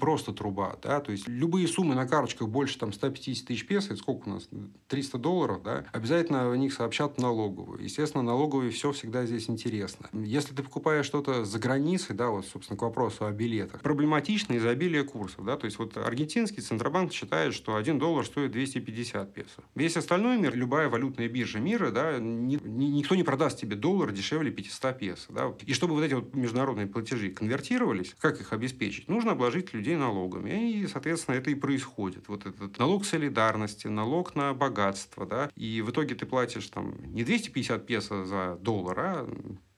просто труба, да, то есть любые суммы на карточках больше там 150 тысяч песо, это сколько у нас? 300 долларов, да? Обязательно о них сообщат налоговую. Естественно, налоговые все всегда здесь интересно. Если ты покупаешь что-то за границей, да, вот, собственно, к вопросу о билетах, проблематично из-за обилия курсов, да, то есть вот аргентинский Центробанк считает, что 1 доллар стоит 250 песо. Весь остальной мир, любая валютная биржа мира, да, ни, никто не продаст тебе доллар дешевле 500 песо, да. И чтобы вот эти вот международные платежи конвертировались, как их обеспечить? Нужно обложить людей налогами. И, соответственно, это и происходит. Вот этот налог солидарности, налог на богатство, да, и в итоге ты платишь там не 250 песо за доллар, а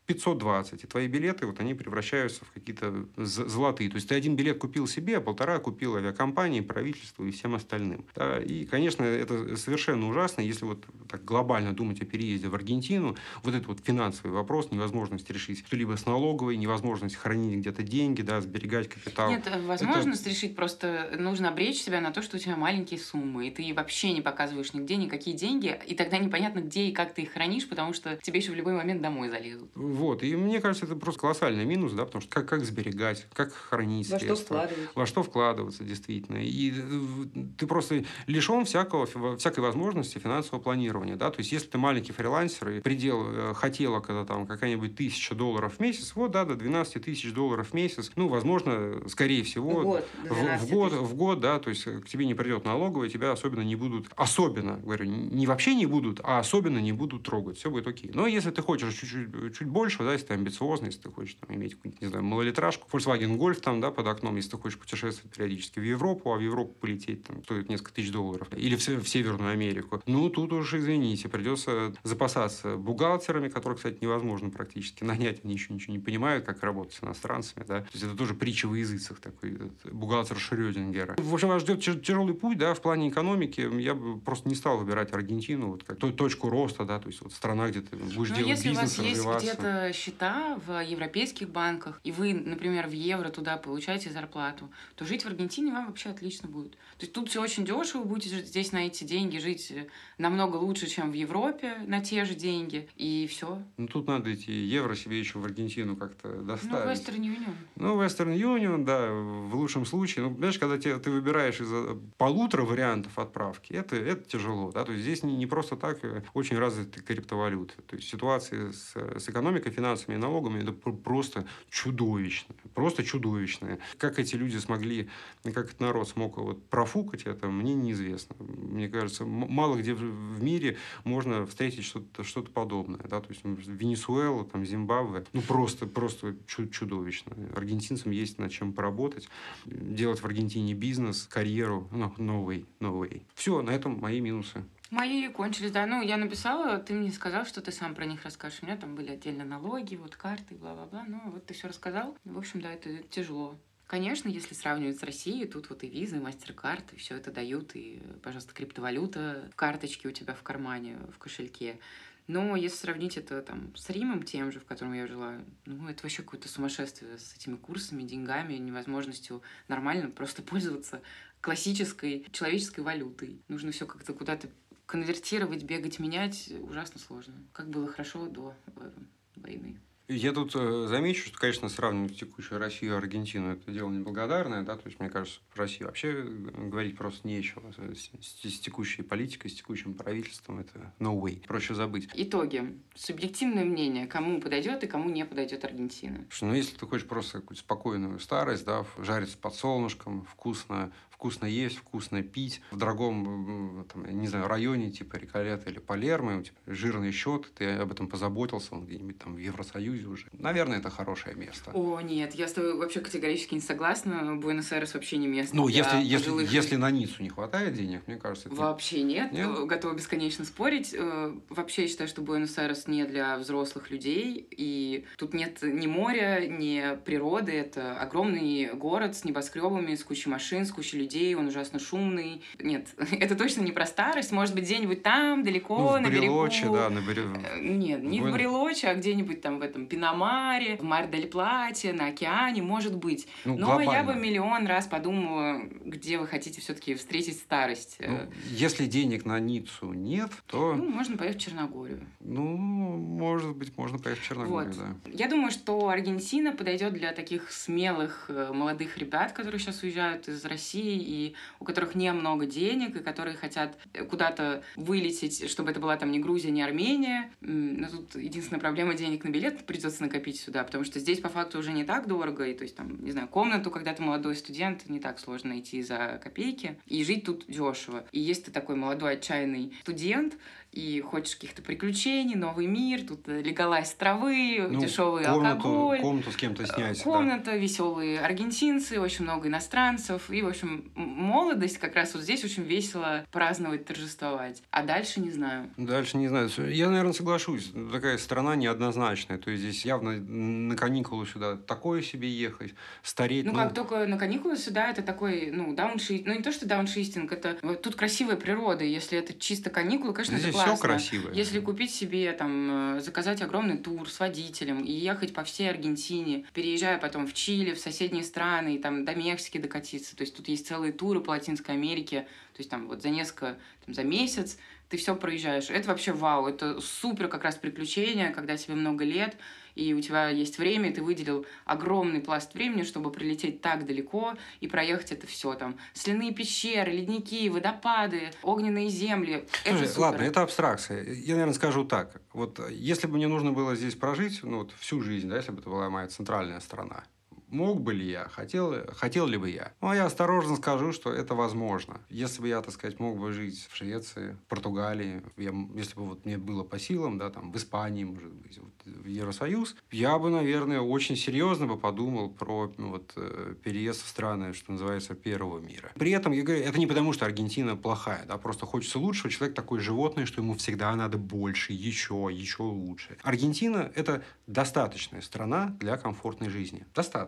520, и твои билеты, вот они превращаются в какие-то золотые. То есть ты один билет купил себе, а полтора купил авиакомпании, правительству и всем остальным. Да, и, конечно, это совершенно ужасно, если вот так глобально думать о переезде в Аргентину, вот этот вот финансовый вопрос, невозможность решить что-либо с налоговой, невозможность хранить где-то деньги, да, сберегать капитал. Нет, э, возможность это... решить, просто нужно обречь себя на то, что у тебя маленькие суммы, и ты вообще не показываешь нигде никакие деньги, и тогда непонятно, где и как ты их хранишь, потому что тебе еще в любой момент домой залезут. Вот. И мне кажется, это просто колоссальный минус, да, потому что как, как сберегать, как хранить Во средства. что вкладывать. Во что вкладываться, действительно. И э, ты просто лишен всякого, всякой возможности финансового планирования, да, то есть если ты маленький фрилансер и предел э, хотела, когда там какая-нибудь тысяча долларов в месяц, вот, да, до 12 тысяч долларов в месяц, ну, возможно, скорее всего, год, в, в год, в год, да, то есть к тебе не придет налоговая, тебя особенно не будут, особенно, говорю, не вообще не будут, а особенно не будут трогать, все будет окей. Но если ты хочешь чуть-чуть чуть больше побольше, да, если ты амбициозный, если ты хочешь там, иметь какую-нибудь, не знаю, малолитражку, Volkswagen Golf там, да, под окном, если ты хочешь путешествовать периодически в Европу, а в Европу полететь там стоит несколько тысяч долларов, или в, в Северную Америку, ну, тут уж, извините, придется запасаться бухгалтерами, которых, кстати, невозможно практически нанять, они еще ничего не понимают, как работать с иностранцами, да, то есть это тоже притча во языцах такой, бухгалтер Шрёдингера. В общем, вас ждет тяжелый путь, да, в плане экономики, я бы просто не стал выбирать Аргентину, вот как точку роста, да, то есть вот страна, где ты будешь Но делать если бизнес, у вас есть где-то счета в европейских банках, и вы, например, в евро туда получаете зарплату, то жить в Аргентине вам вообще отлично будет. То есть тут все очень дешево, будете здесь на эти деньги жить намного лучше, чем в Европе на те же деньги, и все. Ну, тут надо эти евро себе еще в Аргентину как-то Ну, доставить. Western Union. Ну, Western Union, да, в лучшем случае. Ну, знаешь, когда тебе, ты выбираешь из полутора вариантов отправки, это, это тяжело, да, то есть здесь не, не просто так э, очень развиты криптовалюты. То есть ситуация с, с экономикой, финансами и налогами это пр- просто чудовищная, просто чудовищная. Как эти люди смогли, как этот народ смог вот профукать это, мне неизвестно. Мне кажется, мало где в, мире можно встретить что-то что подобное, да, то есть м, Венесуэла, там, Зимбабве, ну, просто, просто чу- чудовищно. Аргентинцам есть над чем поработать, делать в Аргентине бизнес, карьеру, ну, новый, новый. Все, на этом мои минусы. Мои кончились, да. Ну, я написала, ты мне сказал, что ты сам про них расскажешь. У меня там были отдельно налоги, вот карты, бла-бла-бла. Ну, вот ты все рассказал. В общем, да, это тяжело. Конечно, если сравнивать с Россией, тут вот и визы, и мастер-карт, все это дают, и, пожалуйста, криптовалюта в карточке у тебя в кармане, в кошельке. Но если сравнить это там с Римом тем же, в котором я жила, ну, это вообще какое-то сумасшествие с этими курсами, деньгами, невозможностью нормально просто пользоваться классической человеческой валютой. Нужно все как-то куда-то конвертировать, бегать, менять ужасно сложно. Как было хорошо до э, войны. Я тут э, замечу, что, конечно, сравнивать текущую Россию и Аргентину это дело неблагодарное, да, то есть, мне кажется, в России вообще э, говорить просто нечего. С, с- с текущей политикой, с текущим правительством это no way. Проще забыть. Итоги. Субъективное мнение, кому подойдет и кому не подойдет Аргентина. Что, ну, если ты хочешь просто какую-то спокойную старость, да, жариться под солнышком, вкусно, вкусно есть, вкусно пить, в дорогом, там, не знаю, районе, типа Риколета или Палермо, у тебя жирный счет, ты об этом позаботился, он где-нибудь там в Евросоюзе уже. Наверное, это хорошее место. О, нет, я с тобой вообще категорически не согласна. Буэнос-Айрес вообще не место. Ну, если, если, пожилых если на Ниццу не хватает денег, мне кажется, это... Вообще нет. Нет? Э, Готова бесконечно спорить. Э, Вообще я считаю, что Буэнос-Айрес не для взрослых людей. И тут нет ни моря, ни природы. Это огромный город с небоскребами, с кучей машин, с кучей людей. Он ужасно шумный. Нет, [laughs] это точно не про старость. Может быть, где-нибудь там, далеко, ну, в на Брелоче, берегу. да, на берегу. Э, Нет, не в Буэн- Брелоче, а где-нибудь там в этом Пиномаре, в Мар-дель-Плате, на океане, может быть. Ну, Но я глобально. бы миллион раз подумала, где вы хотите все-таки встретить старость. Ну, если денег на Ниццу нет, то, Ну, можно поехать в Черногорию. ну, может быть, можно поехать в Черногорию, Вот. да. Я думаю, что Аргентина подойдет для таких смелых э, молодых ребят, которые сейчас уезжают из России и у которых немного денег, и которые хотят э, куда-то вылететь, чтобы это была там не Грузия, не Армения. Но тут единственная проблема денег на билет придется накопить сюда, потому что здесь по факту уже не так дорого, и то есть там, не знаю, комнату, когда ты молодой студент, не так сложно найти за копейки, и жить тут дешево. И если ты такой молодой отчаянный студент, и хочешь каких-то приключений, новый мир, тут э, легалайз травы, Ну, дешевый комнату, алкоголь. комнату с кем-то э, снять, да. Комната, веселые аргентинцы, очень много иностранцев. И, в общем, молодость как раз вот здесь очень весело праздновать, торжествовать. А дальше не знаю. Дальше не знаю. Я, наверное, соглашусь. Такая страна неоднозначная. То есть здесь явно на каникулы сюда такое себе ехать, стареть. Ну, как только на каникулы сюда, это такой, ну, дауншист. Ну, не то, что дауншистинг, это вот тут красивая природа. Если это чисто каникулы, конечно, здесь это все классно. красивое. Если купить себе, там, э, заказать огромный тур с водителем и ехать по всей Аргентине, переезжая потом в Чили, в соседние страны, и там до Мексики докатиться. То есть тут есть целые туры по Латинской Америке. То есть там вот за несколько, там, за месяц ты все проезжаешь. Это вообще вау, это супер как раз приключение, когда тебе много лет, и у тебя есть время, и ты выделил огромный пласт времени, чтобы прилететь так далеко и проехать это все там. Соляные пещеры, ледники, водопады, огненные земли. это Слушай, супер. ладно, это абстракция. Я, наверное, скажу так. Вот если бы мне нужно было здесь прожить, ну, вот всю жизнь, да, если бы это была моя центральная страна, Мог бы ли я? Хотел, хотел ли бы я? Ну, а я осторожно скажу, что это возможно. Если бы я, так сказать, мог бы жить в Швеции, в Португалии, я, если бы вот мне было по силам, да, там, в Испании, может быть, вот, в Евросоюз, я бы, наверное, очень серьезно бы подумал про ну, вот, э, переезд в страны, что называется, первого мира. При этом, я говорю, это не потому, что Аргентина плохая, да, просто хочется лучшего. Человек такой животное, что ему всегда надо больше, еще, еще лучше. Аргентина – это достаточная страна для комфортной жизни.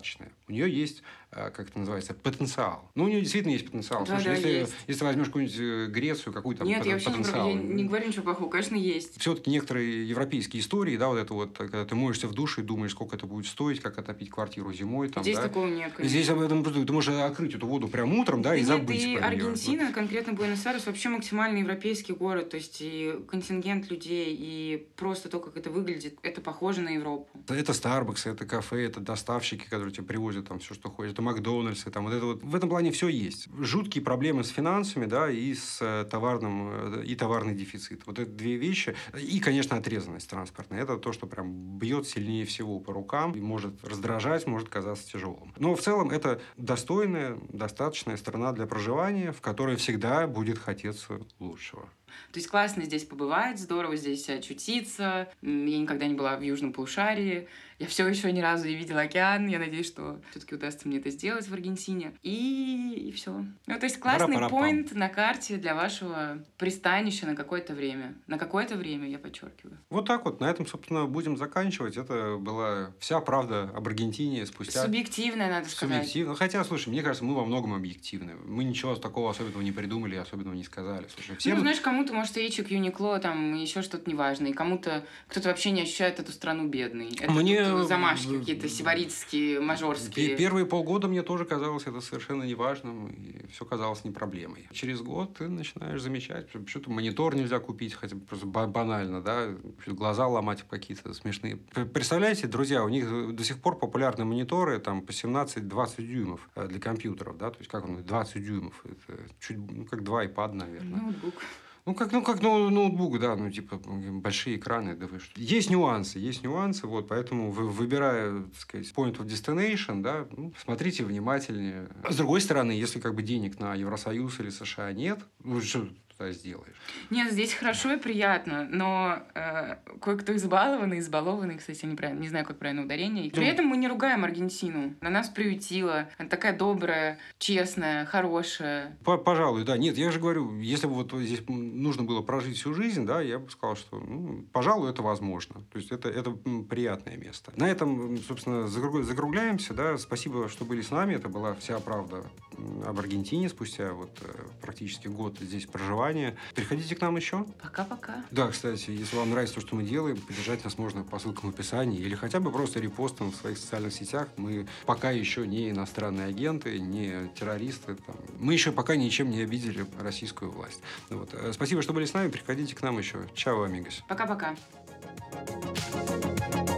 Достаточная. У нее есть как это называется, потенциал. Ну, у нее действительно есть потенциал. Да, Слушай, да, если, есть. если возьмешь какую-нибудь э, Грецию, какой там Нет, я вообще потенциал. не, не говорю ничего плохого, конечно, есть. Все-таки некоторые европейские истории, да, вот это вот, когда ты моешься в душе и думаешь, сколько это будет стоить, как отопить квартиру зимой. Там, Здесь да. такого нет, конечно. Здесь об этом ты можешь открыть эту воду прям утром, да, Да и нет, забыть и про. Аргентина, конкретно Буэнос-Айрес, вообще максимально европейский город. То есть и контингент людей, и просто то, как это выглядит, это похоже на Европу. Это Starbucks, это кафе, это доставщики, которые тебе привозят там все, что хочешь. Это Макдональдс, там вот это вот. В этом плане все есть. Жуткие проблемы с финансами, да, и с э, товарным, э, и товарный дефицит. Вот это две вещи. И, конечно, отрезанность транспортная. Это то, что прям бьет сильнее всего по рукам и может раздражать, может казаться тяжелым. Но в целом это достойная, достаточная страна для проживания, в которой всегда будет хотеться лучшего. То есть классно здесь побывать, здорово здесь очутиться. Я никогда не была в Южном полушарии. Я все еще ни разу не видела океан. Я надеюсь, что все-таки удастся мне это сделать в Аргентине. И, и все. Ну, то есть классный поинт на карте для вашего пристанища на какое-то время. На какое-то время, я подчеркиваю. Вот так вот. На этом, собственно, будем заканчивать. Это была вся правда об Аргентине спустя Субъективное, надо сказать. Субъективно. Хотя, слушай, мне кажется, мы во многом объективны. Мы ничего такого особенного не придумали, особенного не сказали. Слушай, Ну, мы- знаешь, кому-то, может, яичек, Юникло, там, еще что-то неважное. И кому-то, кто-то вообще не ощущает эту страну бедной. Это Мне, замашки какие-то сибаритские, мажорские. Пе- Первые полгода мне тоже казалось это совершенно неважным, и все казалось не проблемой. Через год ты начинаешь замечать, что что-то монитор нельзя купить, хотя бы просто ба- банально, да, глаза ломать какие-то смешные. Представляете, друзья, у них до сих пор популярны мониторы там по 17-20 дюймов э, для компьютеров, да, то есть как он, 20 дюймов, это чуть, ну, как два iPad, наверное. Ноутбук. Ну, как, ну, как ноу- ноутбук, да, ну, типа, большие экраны, да вы что. Есть нюансы, есть нюансы, вот, поэтому, вы, выбирая, так сказать, point of destination, да, ну, смотрите внимательнее. С другой стороны, если, как бы, денег на Евросоюз или США нет, ну, что тогда сделаешь? Нет, здесь хорошо и приятно, но э, кое-кто избалованный, избалованный, кстати, неправильно, не знаю, как правильно ударение. И При этом мы не ругаем Аргентину. Она нас приютила. Она такая добрая, честная, хорошая. По- Пожалуй, да. Нет, я же говорю, если бы вот здесь нужно было прожить всю жизнь, да, я бы сказал, что, ну, пожалуй, это возможно. То есть это, это приятное место. На этом, собственно, закругляемся, да. Спасибо, что были с нами. Это была вся правда об Аргентине спустя вот э, практически год здесь проживания. Приходите к нам еще. Пока-пока. Да, кстати, если вам нравится то, что мы делаем, поддержать нас можно по ссылкам в описании или хотя бы просто репостом в своих социальных сетях. Мы пока еще не иностранные агенты, не террористы. там. Мы еще пока ничем не обидели российскую власть. Вот. Э, Спасибо, что были с нами. Приходите к нам еще. Чао, амигос. Пока-пока. Thank